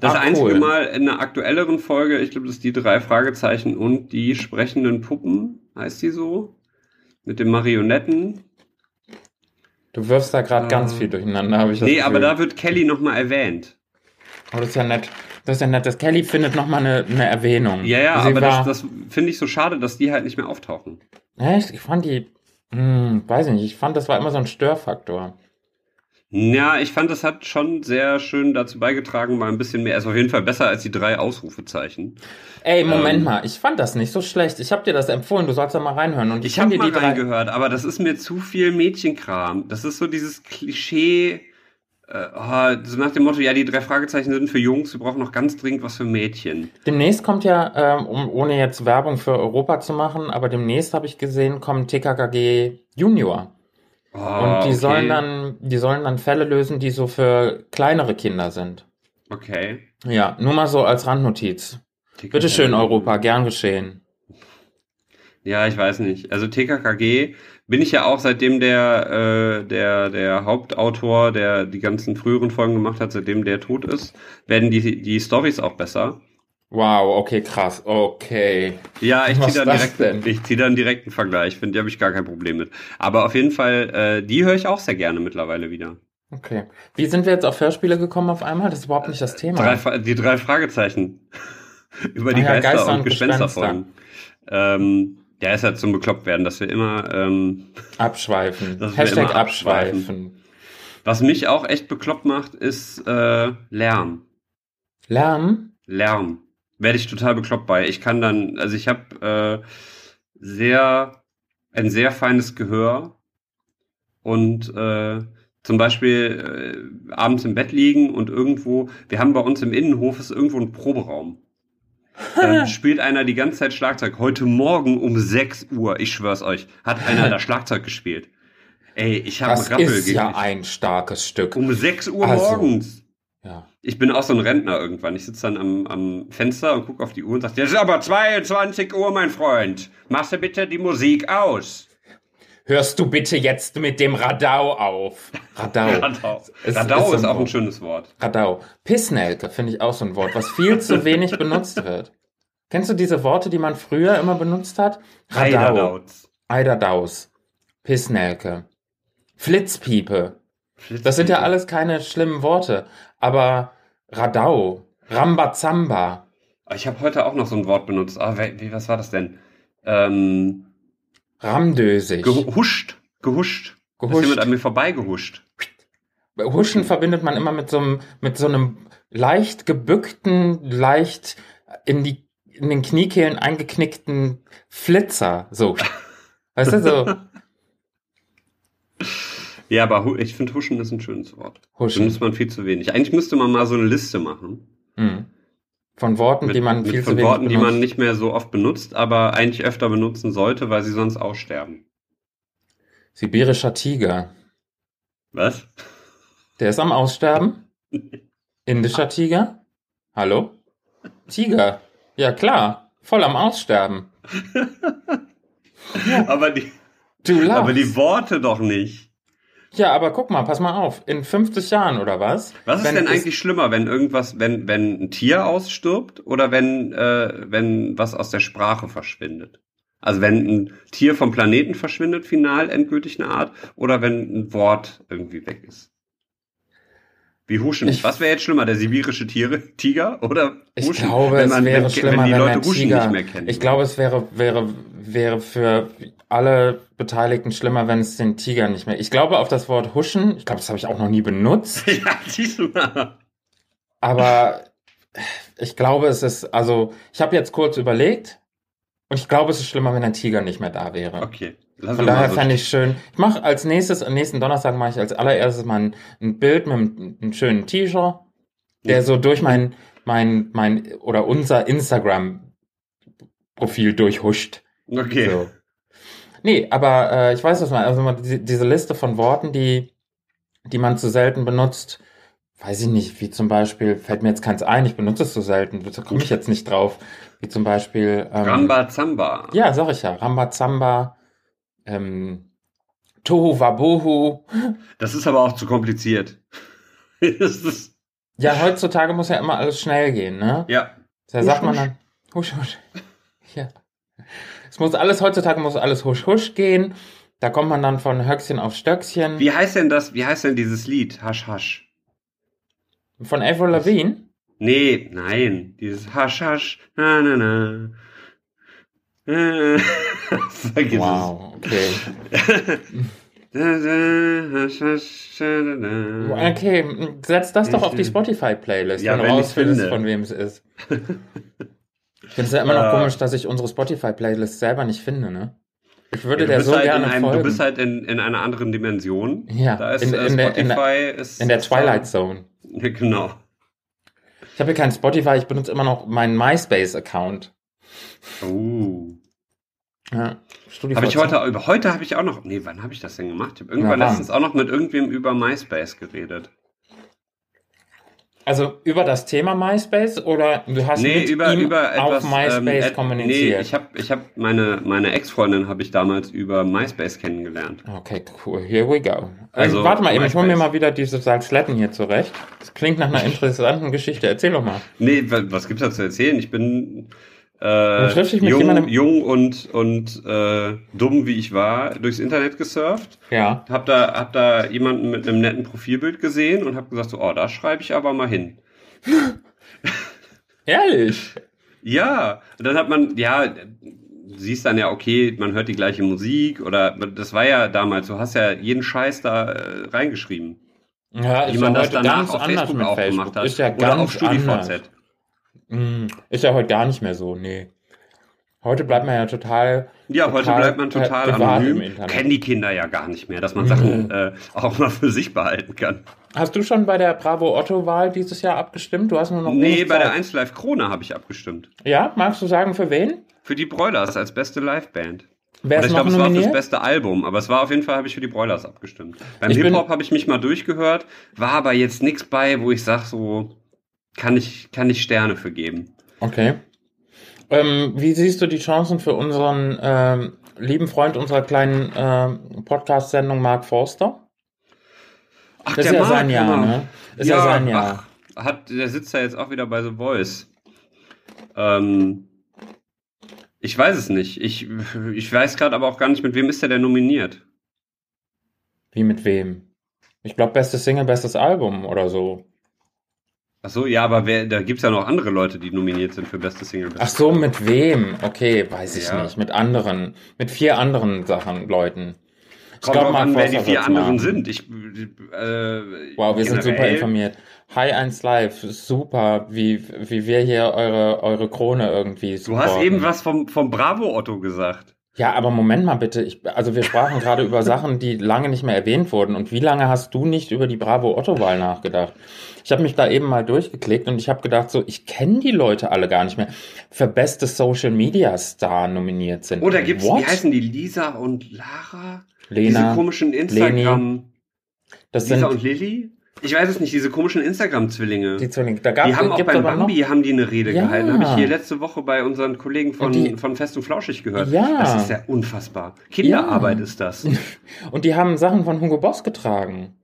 Das Ah, einzige cool. Mal in einer aktuelleren Folge, ich glaube, das ist die drei Fragezeichen und die sprechenden Puppen, heißt die so? Mit den Marionetten. Du wirfst da gerade Ah. ganz viel durcheinander, habe ich das Nee, aber Gefühl. da wird Kelly nochmal erwähnt. Oh, das ist ja nett. Das ist ja nett. Das Kelly findet nochmal eine, eine Erwähnung. Ja, ja, Sie aber war, das, das finde ich so schade, dass die halt nicht mehr auftauchen. Echt? Ich fand die, hm, weiß ich nicht, ich fand, das war immer so ein Störfaktor. Ja, ich fand, das hat schon sehr schön dazu beigetragen, mal ein bisschen mehr. Ist auf jeden Fall besser als die drei Ausrufezeichen. Ey, Moment Ähm. mal, ich fand das nicht so schlecht. Ich habe dir das empfohlen, du sollst da mal reinhören. Und Ich habe dir mal reingehört, aber das ist mir zu viel Mädchenkram. Das ist so dieses Klischee, äh, oh, so nach dem Motto, ja, die drei Fragezeichen sind für Jungs, wir brauchen noch ganz dringend was für Mädchen. Demnächst kommt ja, ähm, um, ohne jetzt Werbung für Europa zu machen, aber demnächst habe ich gesehen, kommt TKKG Junior. Oh, Und die okay. sollen dann, die sollen dann Fälle lösen, die so für kleinere Kinder sind. Okay. Ja, nur mal so als Randnotiz. Bitte schön, Europa, gern geschehen. Ja, ich weiß nicht. Also TKKG bin ich ja auch, seitdem der, äh, der, der Hauptautor, der die ganzen früheren Folgen gemacht hat, seitdem der tot ist, werden die, die Stories auch besser. Wow, okay, krass, okay. Ja, ich ziehe dann, direkt, denn? ich zieh dann direkt einen Vergleich. Finde, da habe ich gar kein Problem mit. Aber auf jeden Fall, äh, die höre ich auch sehr gerne mittlerweile wieder. Okay. Wie sind wir jetzt auf Hörspiele gekommen auf einmal? Das ist überhaupt nicht das Thema. Drei, die drei Fragezeichen. Über die Ah ja, Geister, Geister und und Gespensterfolgen. Ähm, ja, ist ja zum bekloppt werden, dass wir immer, ähm, Abschweifen. Hashtag immer abschweifen. abschweifen. was mich auch echt bekloppt macht, ist äh, Lärm. Lärm? Lärm. Werde ich total bekloppt bei. Ich kann dann, also ich habe äh, sehr, ein sehr feines Gehör und äh, zum Beispiel äh, abends im Bett liegen und irgendwo, wir haben bei uns im Innenhof ist irgendwo ein Proberaum. Dann spielt einer die ganze Zeit Schlagzeug. Heute Morgen um 6 Uhr, ich schwör's euch, hat einer da Schlagzeug gespielt. Ey, ich habe Das Rappel ist ja ein starkes Stück. Um 6 Uhr Also. morgens. Ja. Ich bin auch so ein Rentner irgendwann. Ich sitze dann am, am Fenster und gucke auf die Uhr und sage, es ist aber 22 Uhr, mein Freund. Machst du bitte die Musik aus. Hörst du bitte jetzt mit dem Radau auf? Radau. Radau. Es Radau ist ist, auch ein schönes Wort. Radau. Pissnelke finde ich auch so ein Wort, was viel zu wenig benutzt wird. Kennst du diese Worte, die man früher immer benutzt hat? Heiderlautz. Eiderdaus. Pissnelke. Flitzpiepe. Das sind ja alles keine schlimmen Worte. Aber Radau. Rambazamba. Ich habe heute auch noch so ein Wort benutzt. Ah, wie, was war das denn? Ähm, Ramdösig. gehuscht. Gehuscht. Da Ist Gehuscht. jemand an mir vorbeigehuscht. Huschen verbindet man immer mit so einem, mit so einem leicht gebückten, leicht in die, in den Kniekehlen eingeknickten Flitzer. So. Weißt du, so Ja, aber ich finde Huschen ist ein schönes Wort. Huschen. Benutzt man viel zu wenig. Eigentlich müsste man mal so eine Liste machen. Hm. Von Worten, Mit, die man viel zu von wenig Worten, die benutzt. man nicht mehr so oft benutzt, aber eigentlich öfter benutzen sollte, weil sie sonst aussterben. Sibirischer Tiger. Was? Der ist am Aussterben. Indischer Tiger. Hallo? Tiger. Ja, klar. Voll am Aussterben. Aber die, Du lachst. aber die Worte doch nicht. Ja, aber guck mal, pass mal auf. In 50 Jahren oder was? Was ist denn eigentlich schlimmer, wenn irgendwas, wenn, wenn ein Tier ausstirbt oder wenn, äh, wenn was aus der Sprache verschwindet? Also wenn ein Tier vom Planeten verschwindet, final, endgültig eine Art, oder wenn ein Wort irgendwie weg ist? Wie huschen. Ich- was wäre jetzt schlimmer, der sibirische Tiere, Tiger oder Ich huschen? glaube, wenn es man, wäre wenn, schlimmer, wenn die wenn Leute huschen Tiger, nicht mehr kennen. Ich glaube, es wäre, wäre, wäre für alle Beteiligten schlimmer, wenn es den Tiger nicht mehr. Ich glaube auf das Wort huschen. Ich glaube, das habe ich auch noch nie benutzt. ja, siehst du mal. Aber ich glaube, es ist, also, ich habe jetzt kurz überlegt Und ich glaube, es ist schlimmer, wenn ein Tiger nicht mehr da wäre. Okay. Lass Von mal daher so fände ich schön. Ich mache als nächstes, am nächsten Donnerstag mache ich als allererstes mal ein, ein Bild mit einem, einem schönen T-Shirt, der so durch mein, mein, mein oder unser Instagram-Profil durchhuscht. Okay. So. Nee, aber äh, ich weiß was man, also man, diese, diese Liste von Worten, die, die man zu selten benutzt, weiß ich nicht, wie zum Beispiel, fällt mir jetzt keins ein, ich benutze es so selten, da komme ich jetzt nicht drauf, wie zum Beispiel ähm, Ramba Zamba. ja, sag ich ja. Rambazamba, ähm, Tohu Wabohu. Das ist aber auch zu kompliziert. Ja, heutzutage muss ja immer alles schnell gehen, ne? ja. Da Husch, sagt man dann, husch, husch. Ja. Es muss alles, heutzutage muss alles husch, husch gehen. Da kommt man dann von Höchstchen auf Stöckchen. Wie heißt denn das, wie heißt denn dieses Lied? Hasch, hasch. Von Avril Lavigne. Nee, nein. Dieses Hasch, hasch. Na, na, na. Vergiss Wow, okay. Okay, setz das doch auf die Spotify-Playlist, Ja, wenn du rausfindest, finde. von wem es ist. Ich finde es ja immer noch komisch, dass ich unsere Spotify-Playlist selber nicht finde, ne? Ich würde Ja, der so halt gerne in einem, folgen. du bist halt in, in einer anderen Dimension. Ja, da ist in- äh, in der- in der- Spotify ist, in der Twilight Zone. Ja, genau. Ich habe hier kein Spotify, ich benutze immer noch meinen MySpace-Account. Oh. Ja. Habe ich heute über heute habe ich auch noch. Nee, wann habe ich das denn gemacht? Ich habe irgendwann Ja, letztens auch noch mit irgendwem über MySpace geredet. Also über das Thema MySpace oder du hast Nee, mit über ihm über auf etwas MySpace ähm, kommuniziert? Nee, ich habe ich habe meine meine Ex-Freundin habe ich damals über MySpace kennengelernt. Okay, cool. Here we go. Also, Also, warte mal eben, ich hole mir mal wieder diese Salzletten hier zurecht. Das klingt nach einer interessanten Geschichte. Erzähl doch mal. Nee, wa- was gibt's da zu erzählen? Ich bin äh, jung, jemandem- jung und und äh, dumm wie ich war durchs Internet gesurft. Ja. Hab da hab da jemanden mit einem netten Profilbild gesehen und hab gesagt so, oh, da schreibe ich aber mal hin. Ehrlich? Ja, und dann hat man, ja, du siehst dann ja, okay, man hört die gleiche Musik oder das war ja damals, du hast ja jeden Scheiß da äh, reingeschrieben. Ja, Wie ist man das danach auf Facebook auch Facebook. gemacht hat. Ist ja oder ganz auf StudiVZ. anders. Mm, Ist ja heute gar nicht mehr so, nee. Heute bleibt man ja total. Ja, heute total, bleibt man äh, total anonym. Kennen die Kinder ja gar nicht mehr, dass man Sachen äh, auch mal für sich behalten kann. Hast du schon bei der Bravo Otto-Wahl dieses Jahr abgestimmt? Du hast nur noch Nee, bei der Zeit. 1 Live Krone habe ich abgestimmt. Ja, magst du sagen für wen? Für die Broilers als beste Liveband. Wer ist ich glaube, es war fürs beste Album, aber es war auf jeden Fall, habe ich für die Broilers abgestimmt. Beim Hip-Hop habe ich mich mal durchgehört, war aber jetzt nichts bei, wo ich sage, so kann ich, kann ich Sterne für geben. Okay. Ähm, wie siehst du die Chancen für unseren ähm, lieben Freund unserer kleinen ähm, Podcast-Sendung, Mark Forster? Ach, Das ist ja sein Jahr, genau. ne? Ist ja, sein Jahr. Ach, hat, der sitzt ja jetzt auch wieder bei The Voice. Ähm, ich weiß es nicht. Ich, ich weiß gerade aber auch gar nicht, mit wem ist der denn nominiert? Wie mit wem? Ich glaube, bestes Single, bestes Album oder so. Ach so, ja, aber wer, da gibt's ja noch andere Leute, die nominiert sind für beste Single. Ach so, mit wem? Okay, weiß ich Ja. nicht. Mit anderen. Mit vier anderen Sachen, Leuten. Ich Kommt glaub, drauf Mark an, wer die vier anderen machen. sind. Ich, äh, Wow, wir sind super informiert. Hi 1 Live, super, wie, wie wir hier eure, eure Krone irgendwie Du hast supporten. eben was vom, vom Bravo Otto gesagt. Ja, aber Moment mal bitte. Ich, also wir sprachen gerade über Sachen, die lange nicht mehr erwähnt wurden. Und wie lange hast du nicht über die Bravo-Otto-Wahl nachgedacht? Ich habe mich da eben mal durchgeklickt und ich habe gedacht, so, ich kenne die Leute alle gar nicht mehr. Für beste Social Media Star nominiert sind. Oder gibt's, What? wie heißen die, Lisa und Lara? Lena, diese komischen Instagram. das Lisa sind und Lilly? Ich weiß es nicht, diese komischen Instagram-Zwillinge. die Zwillinge. Da Die gab's, haben auch beim Bambi haben die eine Rede Ja. gehalten. Habe ich hier letzte Woche bei unseren Kollegen von, die- von Fest und Flauschig gehört. Ja. Das ist ja unfassbar. Kinderarbeit Ja. ist das. Noch. Und die haben Sachen von Hugo Boss getragen.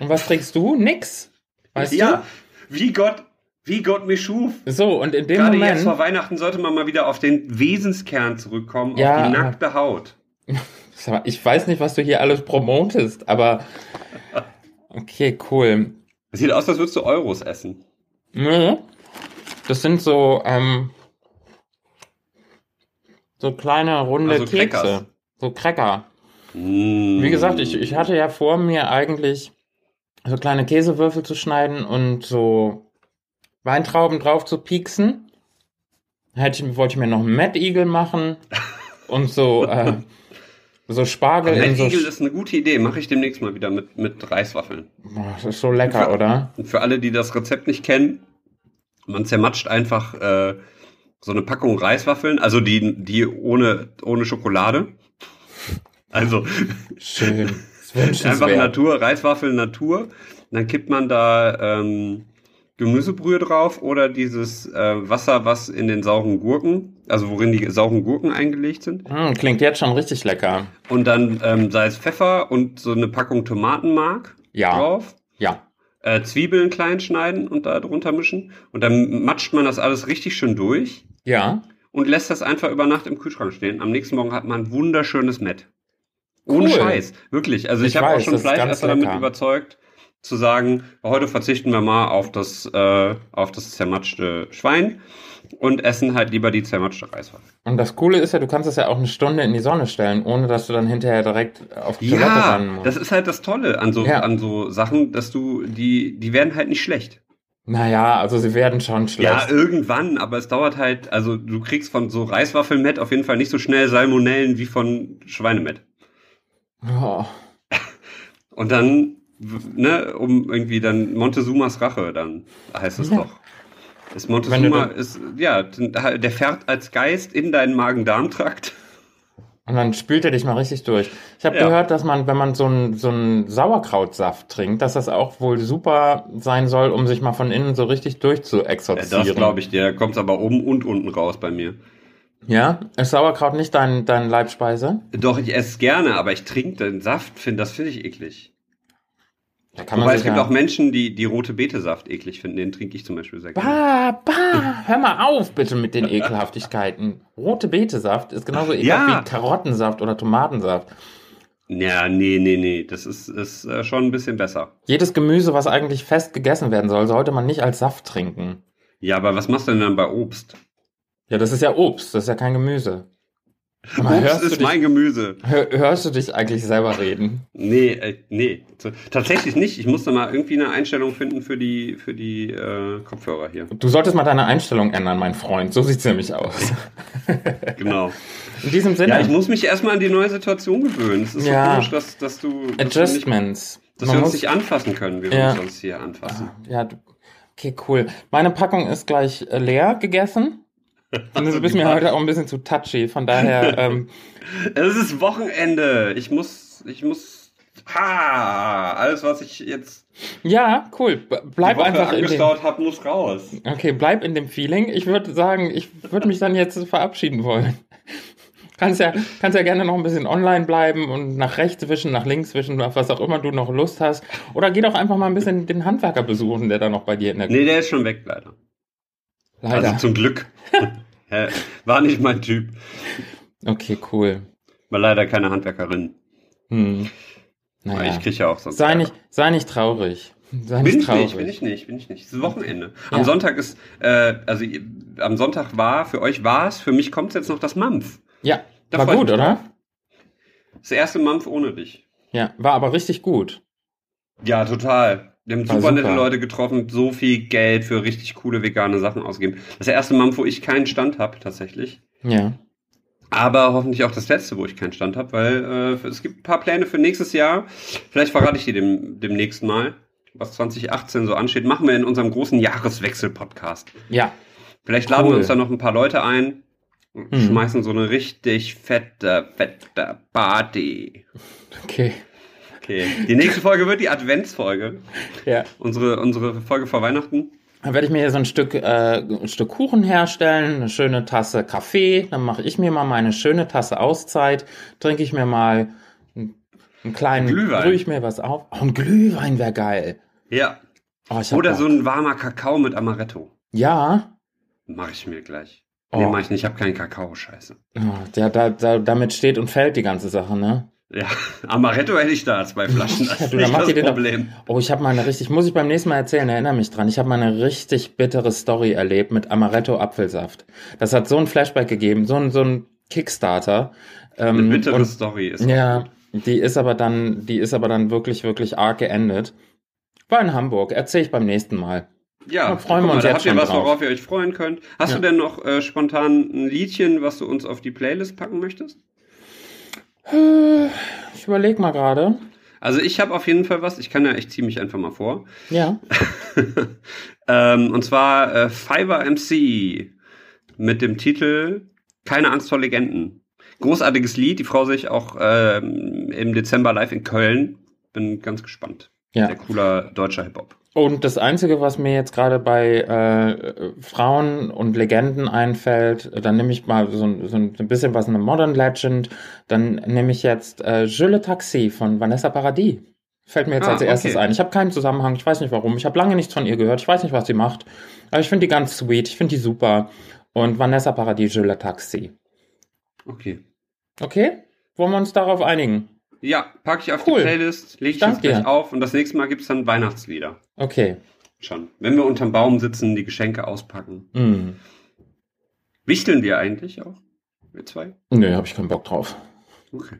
Und was trägst du? Nix. Weißt ja, wie Gott, wie Gott mich schuf. du? So, und in dem Gerade Moment. jetzt vor Weihnachten sollte man mal wieder auf den Wesenskern zurückkommen, Ja, auf die nackte Haut. Ich weiß nicht, was du hier alles promotest, aber okay, cool. Sieht aus, als würdest du Euros essen. Nee. Das sind so, ähm, so kleine runde Also Kekse. Crackers. So Cracker. Mm. Wie gesagt, ich, ich hatte ja vor mir eigentlich so kleine Käsewürfel zu schneiden und so Weintrauben drauf zu pieksen. hätte ich, wollte ich mir noch einen Mad Eagle machen und so, äh, so Spargel in so. Eagle ist eine gute Idee. Mache ich demnächst mal wieder mit, mit Reiswaffeln. Boah, das ist so lecker, oder? Und für alle, die das Rezept nicht kennen, man zermatscht einfach äh, so eine Packung Reiswaffeln, also die, die ohne, ohne Schokolade. Also Schön. Einfach. Natur, Reiswaffeln Natur. Dann kippt man da ähm, Gemüsebrühe drauf oder dieses äh, Wasser, was in den sauren Gurken, also worin die sauren Gurken eingelegt sind. Hm, klingt jetzt schon richtig lecker. Und dann ähm, Salz, Pfeffer und so eine Packung Tomatenmark Ja. drauf. Ja. Äh, Zwiebeln klein schneiden und da drunter mischen. Und dann matscht man das alles richtig schön durch Ja. und lässt das einfach über Nacht im Kühlschrank stehen. Am nächsten Morgen hat man ein wunderschönes Met. Ohne Cool. Scheiß. Wirklich. Also ich, Ich habe auch schon Fleischesser damit überzeugt, zu sagen, heute verzichten wir mal auf das, äh, auf das zermatschte Schwein und essen halt lieber die zermatschte Reiswaffe. Und das Coole ist ja, du kannst es ja auch eine Stunde in die Sonne stellen, ohne dass du dann hinterher direkt auf die Toilette Ja, rennen musst. das ist halt das Tolle an so, Ja. an so Sachen, dass du, die, die werden halt nicht schlecht. naja, also sie werden schon schlecht. Ja, irgendwann, aber es dauert halt, also du kriegst von so Reiswaffelmett auf jeden Fall nicht so schnell Salmonellen wie von Schweinemett. Oh. Und dann, ne, um irgendwie dann Montezumas Rache, dann heißt es Ja. doch. Ist Montezuma ist, ja, der fährt als Geist in deinen Magen-Darm-Trakt. Und dann spült er dich mal richtig durch. Ich habe Ja. gehört, dass man, wenn man so einen so einen Sauerkrautsaft trinkt, dass das auch wohl super sein soll, um sich mal von innen so richtig Ja, durchzuexorzieren. das glaube ich dir. Da kommt's aber oben und unten raus bei mir. Ja? Ist Sauerkraut nicht dein, dein Leibspeise? Doch, ich esse es gerne, aber ich trinke den Saft, find, das finde ich eklig. Da kann Wobei man es gibt auch Menschen, die die rote Beete-Saft eklig finden. Den trinke ich zum Beispiel sehr gerne. Bah, bah, hör mal auf bitte mit den Ekelhaftigkeiten. Rote Betesaft ist genauso ekelhaft Ja. wie Karottensaft oder Tomatensaft. Ja, nee, nee, nee. Das ist, ist äh, schon ein bisschen besser. Jedes Gemüse, was eigentlich fest gegessen werden soll, sollte man nicht als Saft trinken. Ja, aber was machst du denn dann bei Obst? Ja, das ist ja Obst, das ist ja kein Gemüse. Mal, Obst hörst, du ist dich, mein Gemüse. hör, hörst du dich eigentlich selber reden? Nee, äh, nee. Tatsächlich nicht. Ich musste mal irgendwie eine Einstellung finden für die, für die äh, Kopfhörer hier. Du solltest mal deine Einstellung ändern, mein Freund. So sieht's nämlich aus. Genau. In diesem Sinne, Ja, ich muss mich erstmal an die neue Situation gewöhnen. Es ist so Ja. komisch, dass, dass du, dass, du nicht, Adjustments. dass Man wir uns nicht anfassen können, wie wir Ja. uns sonst hier anfassen. Ja, okay, cool. Meine Packung ist gleich äh, leer gegessen. Und du bist mir heute auch ein bisschen zu touchy, von daher, ähm, Es ist Wochenende. Ich muss, ich muss, ha, alles, was ich jetzt ja, cool. Bleib einfach in dem, angestaut habe, muss raus. okay, bleib in dem Feeling. Ich würde sagen, ich würde mich dann jetzt verabschieden wollen. Kannst ja, kannst ja gerne noch ein bisschen online bleiben und nach rechts wischen, nach links wischen, auf was auch immer du noch Lust hast. Oder geh doch einfach mal ein bisschen den Handwerker besuchen, der da noch bei dir in der Nee, der ist schon weg, leider. Leider. Also zum Glück. War nicht mein Typ. okay, cool. War leider keine Handwerkerin. Hm. Naja. Ich kriege ja auch sonst. Sei Ärger. nicht, sei nicht traurig. Sei Bin nicht ich traurig. nicht, bin ich nicht, bin ich nicht. Es ist Wochenende. Am Ja. Sonntag ist, äh, also am Sonntag war, für euch war es, für mich kommt jetzt noch das Mampf. Ja, Da war gut, oder? Das erste Mampf ohne dich. Ja, war aber richtig gut. Ja, total. Wir haben War super, nette super. Leute getroffen, so viel Geld für richtig coole vegane Sachen ausgegeben. Das erste Mampf, wo ich keinen Stand habe, tatsächlich. Ja. Aber hoffentlich auch das letzte, wo ich keinen Stand habe, weil äh, es gibt ein paar Pläne für nächstes Jahr. Vielleicht verrate ich die dem, demnächst mal, was 2018 so ansteht. Machen wir in unserem großen Jahreswechsel-Podcast. Ja. Vielleicht laden Cool. wir uns da noch ein paar Leute ein und Mhm. schmeißen so eine richtig fette, fette Party. Okay. Okay. Die nächste Folge wird die Adventsfolge. Ja. Unsere, unsere Folge vor Weihnachten. Dann werde ich mir hier so ein Stück, äh, ein Stück Kuchen herstellen, eine schöne Tasse Kaffee. Dann mache ich mir mal meine schöne Tasse Auszeit. Trinke ich mir mal einen, einen kleinen, Glühwein. brühe ich mir was auf. Oh, ein Glühwein wäre geil. Ja. Oh, Oder Bock. so ein warmer Kakao mit Amaretto. Ja. Mache ich mir gleich. Oh. Nee, mach ich nicht. Ich habe keinen Kakao, scheiße. Ja da, da, damit steht und fällt die ganze Sache, ne? Ja, Amaretto hätte ich da, zwei Flaschen. Das ist du, nicht das doch- Problem. Oh, ich habe mal eine richtig, muss ich beim nächsten Mal erzählen, erinnere mich dran. Ich habe mal eine richtig bittere Story erlebt mit Amaretto Apfelsaft. Das hat so ein Flashback gegeben, so ein, so ein Kickstarter. Ähm, Eine bittere und- Story ist. Ja, die ist aber dann, die ist aber dann wirklich, wirklich arg geendet. War in Hamburg, erzähle ich beim nächsten Mal. Ja, Da freuen wir uns da jetzt habt ihr was, drauf. worauf ihr euch freuen könnt. Hast Ja. du denn noch äh, spontan ein Liedchen, was du uns auf die Playlist packen möchtest? Ich überlege mal gerade. Also ich habe auf jeden Fall was, ich kann ja, ich ziehe mich einfach mal vor. Ja. ähm, und zwar äh, Fiverr MC mit dem Titel Keine Angst vor Legenden. Großartiges Lied, die Frau sehe ich auch ähm, im Dezember live in Köln. Bin ganz gespannt. Ja. Sehr cooler deutscher Hip-Hop. Und das Einzige, was mir jetzt gerade bei äh, Frauen und Legenden einfällt, dann nehme ich mal so, ein- so ein bisschen was eine Modern Legend. Dann nehme ich jetzt äh, Je le Taxi von Vanessa Paradis. Fällt mir jetzt Ah, als erstes okay. ein. Ich habe keinen Zusammenhang, ich weiß nicht warum. Ich habe lange nichts von ihr gehört, ich weiß nicht, was sie macht. Aber ich finde die ganz sweet, ich finde die super. Und Vanessa Paradis, Je le Taxi. Okay. Okay? Wollen wir uns darauf einigen? Ja, packe ich auf Cool. die Playlist, lege ich Dank jetzt gleich dir. auf und das nächste Mal gibt's dann Weihnachtslieder. Okay. Schon. Wenn wir unterm Baum sitzen, die Geschenke auspacken. Hm. Wichteln wir eigentlich auch? Wir zwei? Nö, habe ich keinen Bock drauf. Okay.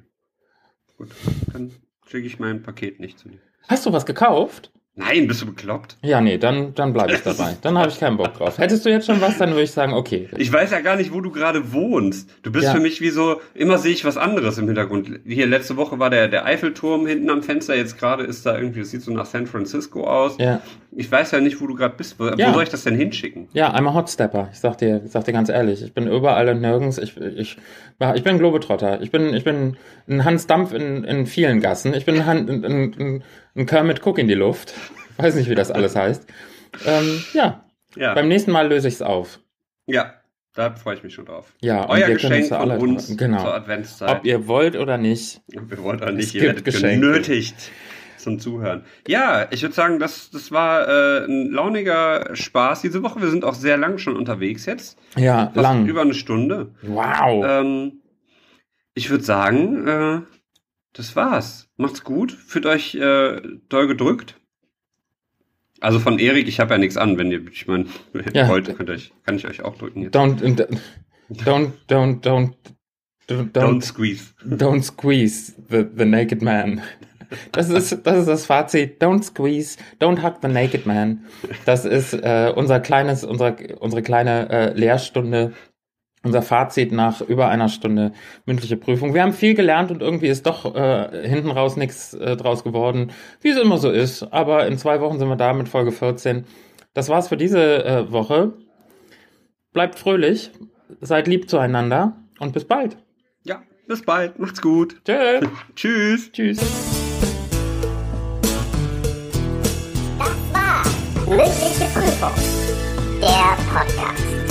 Gut. Dann schicke ich mein Paket nicht zu dir. Hast du was gekauft? Nein, bist du bekloppt? Ja, nee, dann, dann bleibe ich dabei. Dann habe ich keinen Bock drauf. Hättest du jetzt schon was, dann würde ich sagen, okay. Ich weiß ja gar nicht, wo du gerade wohnst. Du bist Ja. für mich wie so, immer sehe ich was anderes im Hintergrund. Hier, letzte Woche war der, der Eiffelturm hinten am Fenster, jetzt gerade ist da irgendwie, das sieht so nach San Francisco aus. Ja, Ich weiß ja nicht, wo du gerade bist. Wo, Ja. wo soll ich das denn hinschicken? ja, einmal Hotstepper. Ich sag dir, ich sag dir ganz ehrlich, ich bin überall und nirgends. Ich, ich, ich bin Globetrotter. Ich bin, ich bin ein Hans Dampf in, in vielen Gassen. Ich bin ein, Han- ein, ein, ein Kermit Cook in die Luft. Weiß nicht, wie das alles heißt. Ähm, ja, Ja. beim nächsten Mal löse ich es auf. ja, da freue ich mich schon drauf. Ja, Euer Geschenk von alle- uns genau. zur Adventszeit. Ob ihr wollt oder nicht. Wir wollen auch nicht, Es ihr werdet Geschenke. genötigt zum Zuhören. Ja, ich würde sagen, das, das war äh, ein launiger Spaß diese Woche. Wir sind auch sehr lang schon unterwegs jetzt. Ja, Fast lang. Über eine Stunde. Wow. Ähm, ich würde sagen, äh, das war's. Macht's gut. Fühlt euch äh, doll gedrückt. Also von Erik, ich habe ja nichts an, wenn ihr, ich meine, Ja. wollt, könnt euch, kann ich euch auch drücken jetzt. Don't, don't, don't, don't, don't, Don't squeeze. Don't squeeze the, the naked man. Das ist, das ist das Fazit. Don't squeeze, don't hug the naked man. Das ist äh, unser kleines, unsere, unsere kleine äh, Lehrstunde, unser Fazit nach über einer Stunde mündliche Prüfung. Wir haben viel gelernt und irgendwie ist doch äh, hinten raus nichts äh, draus geworden, wie es immer so ist. Aber in zwei Wochen sind wir da mit Folge 14. Das war's für diese äh, Woche. Bleibt fröhlich, seid lieb zueinander und bis bald. Ja, bis bald. Macht's gut. Tschö. Tschüss. Tschüss. Das war mündliche Prüfung, der Podcast.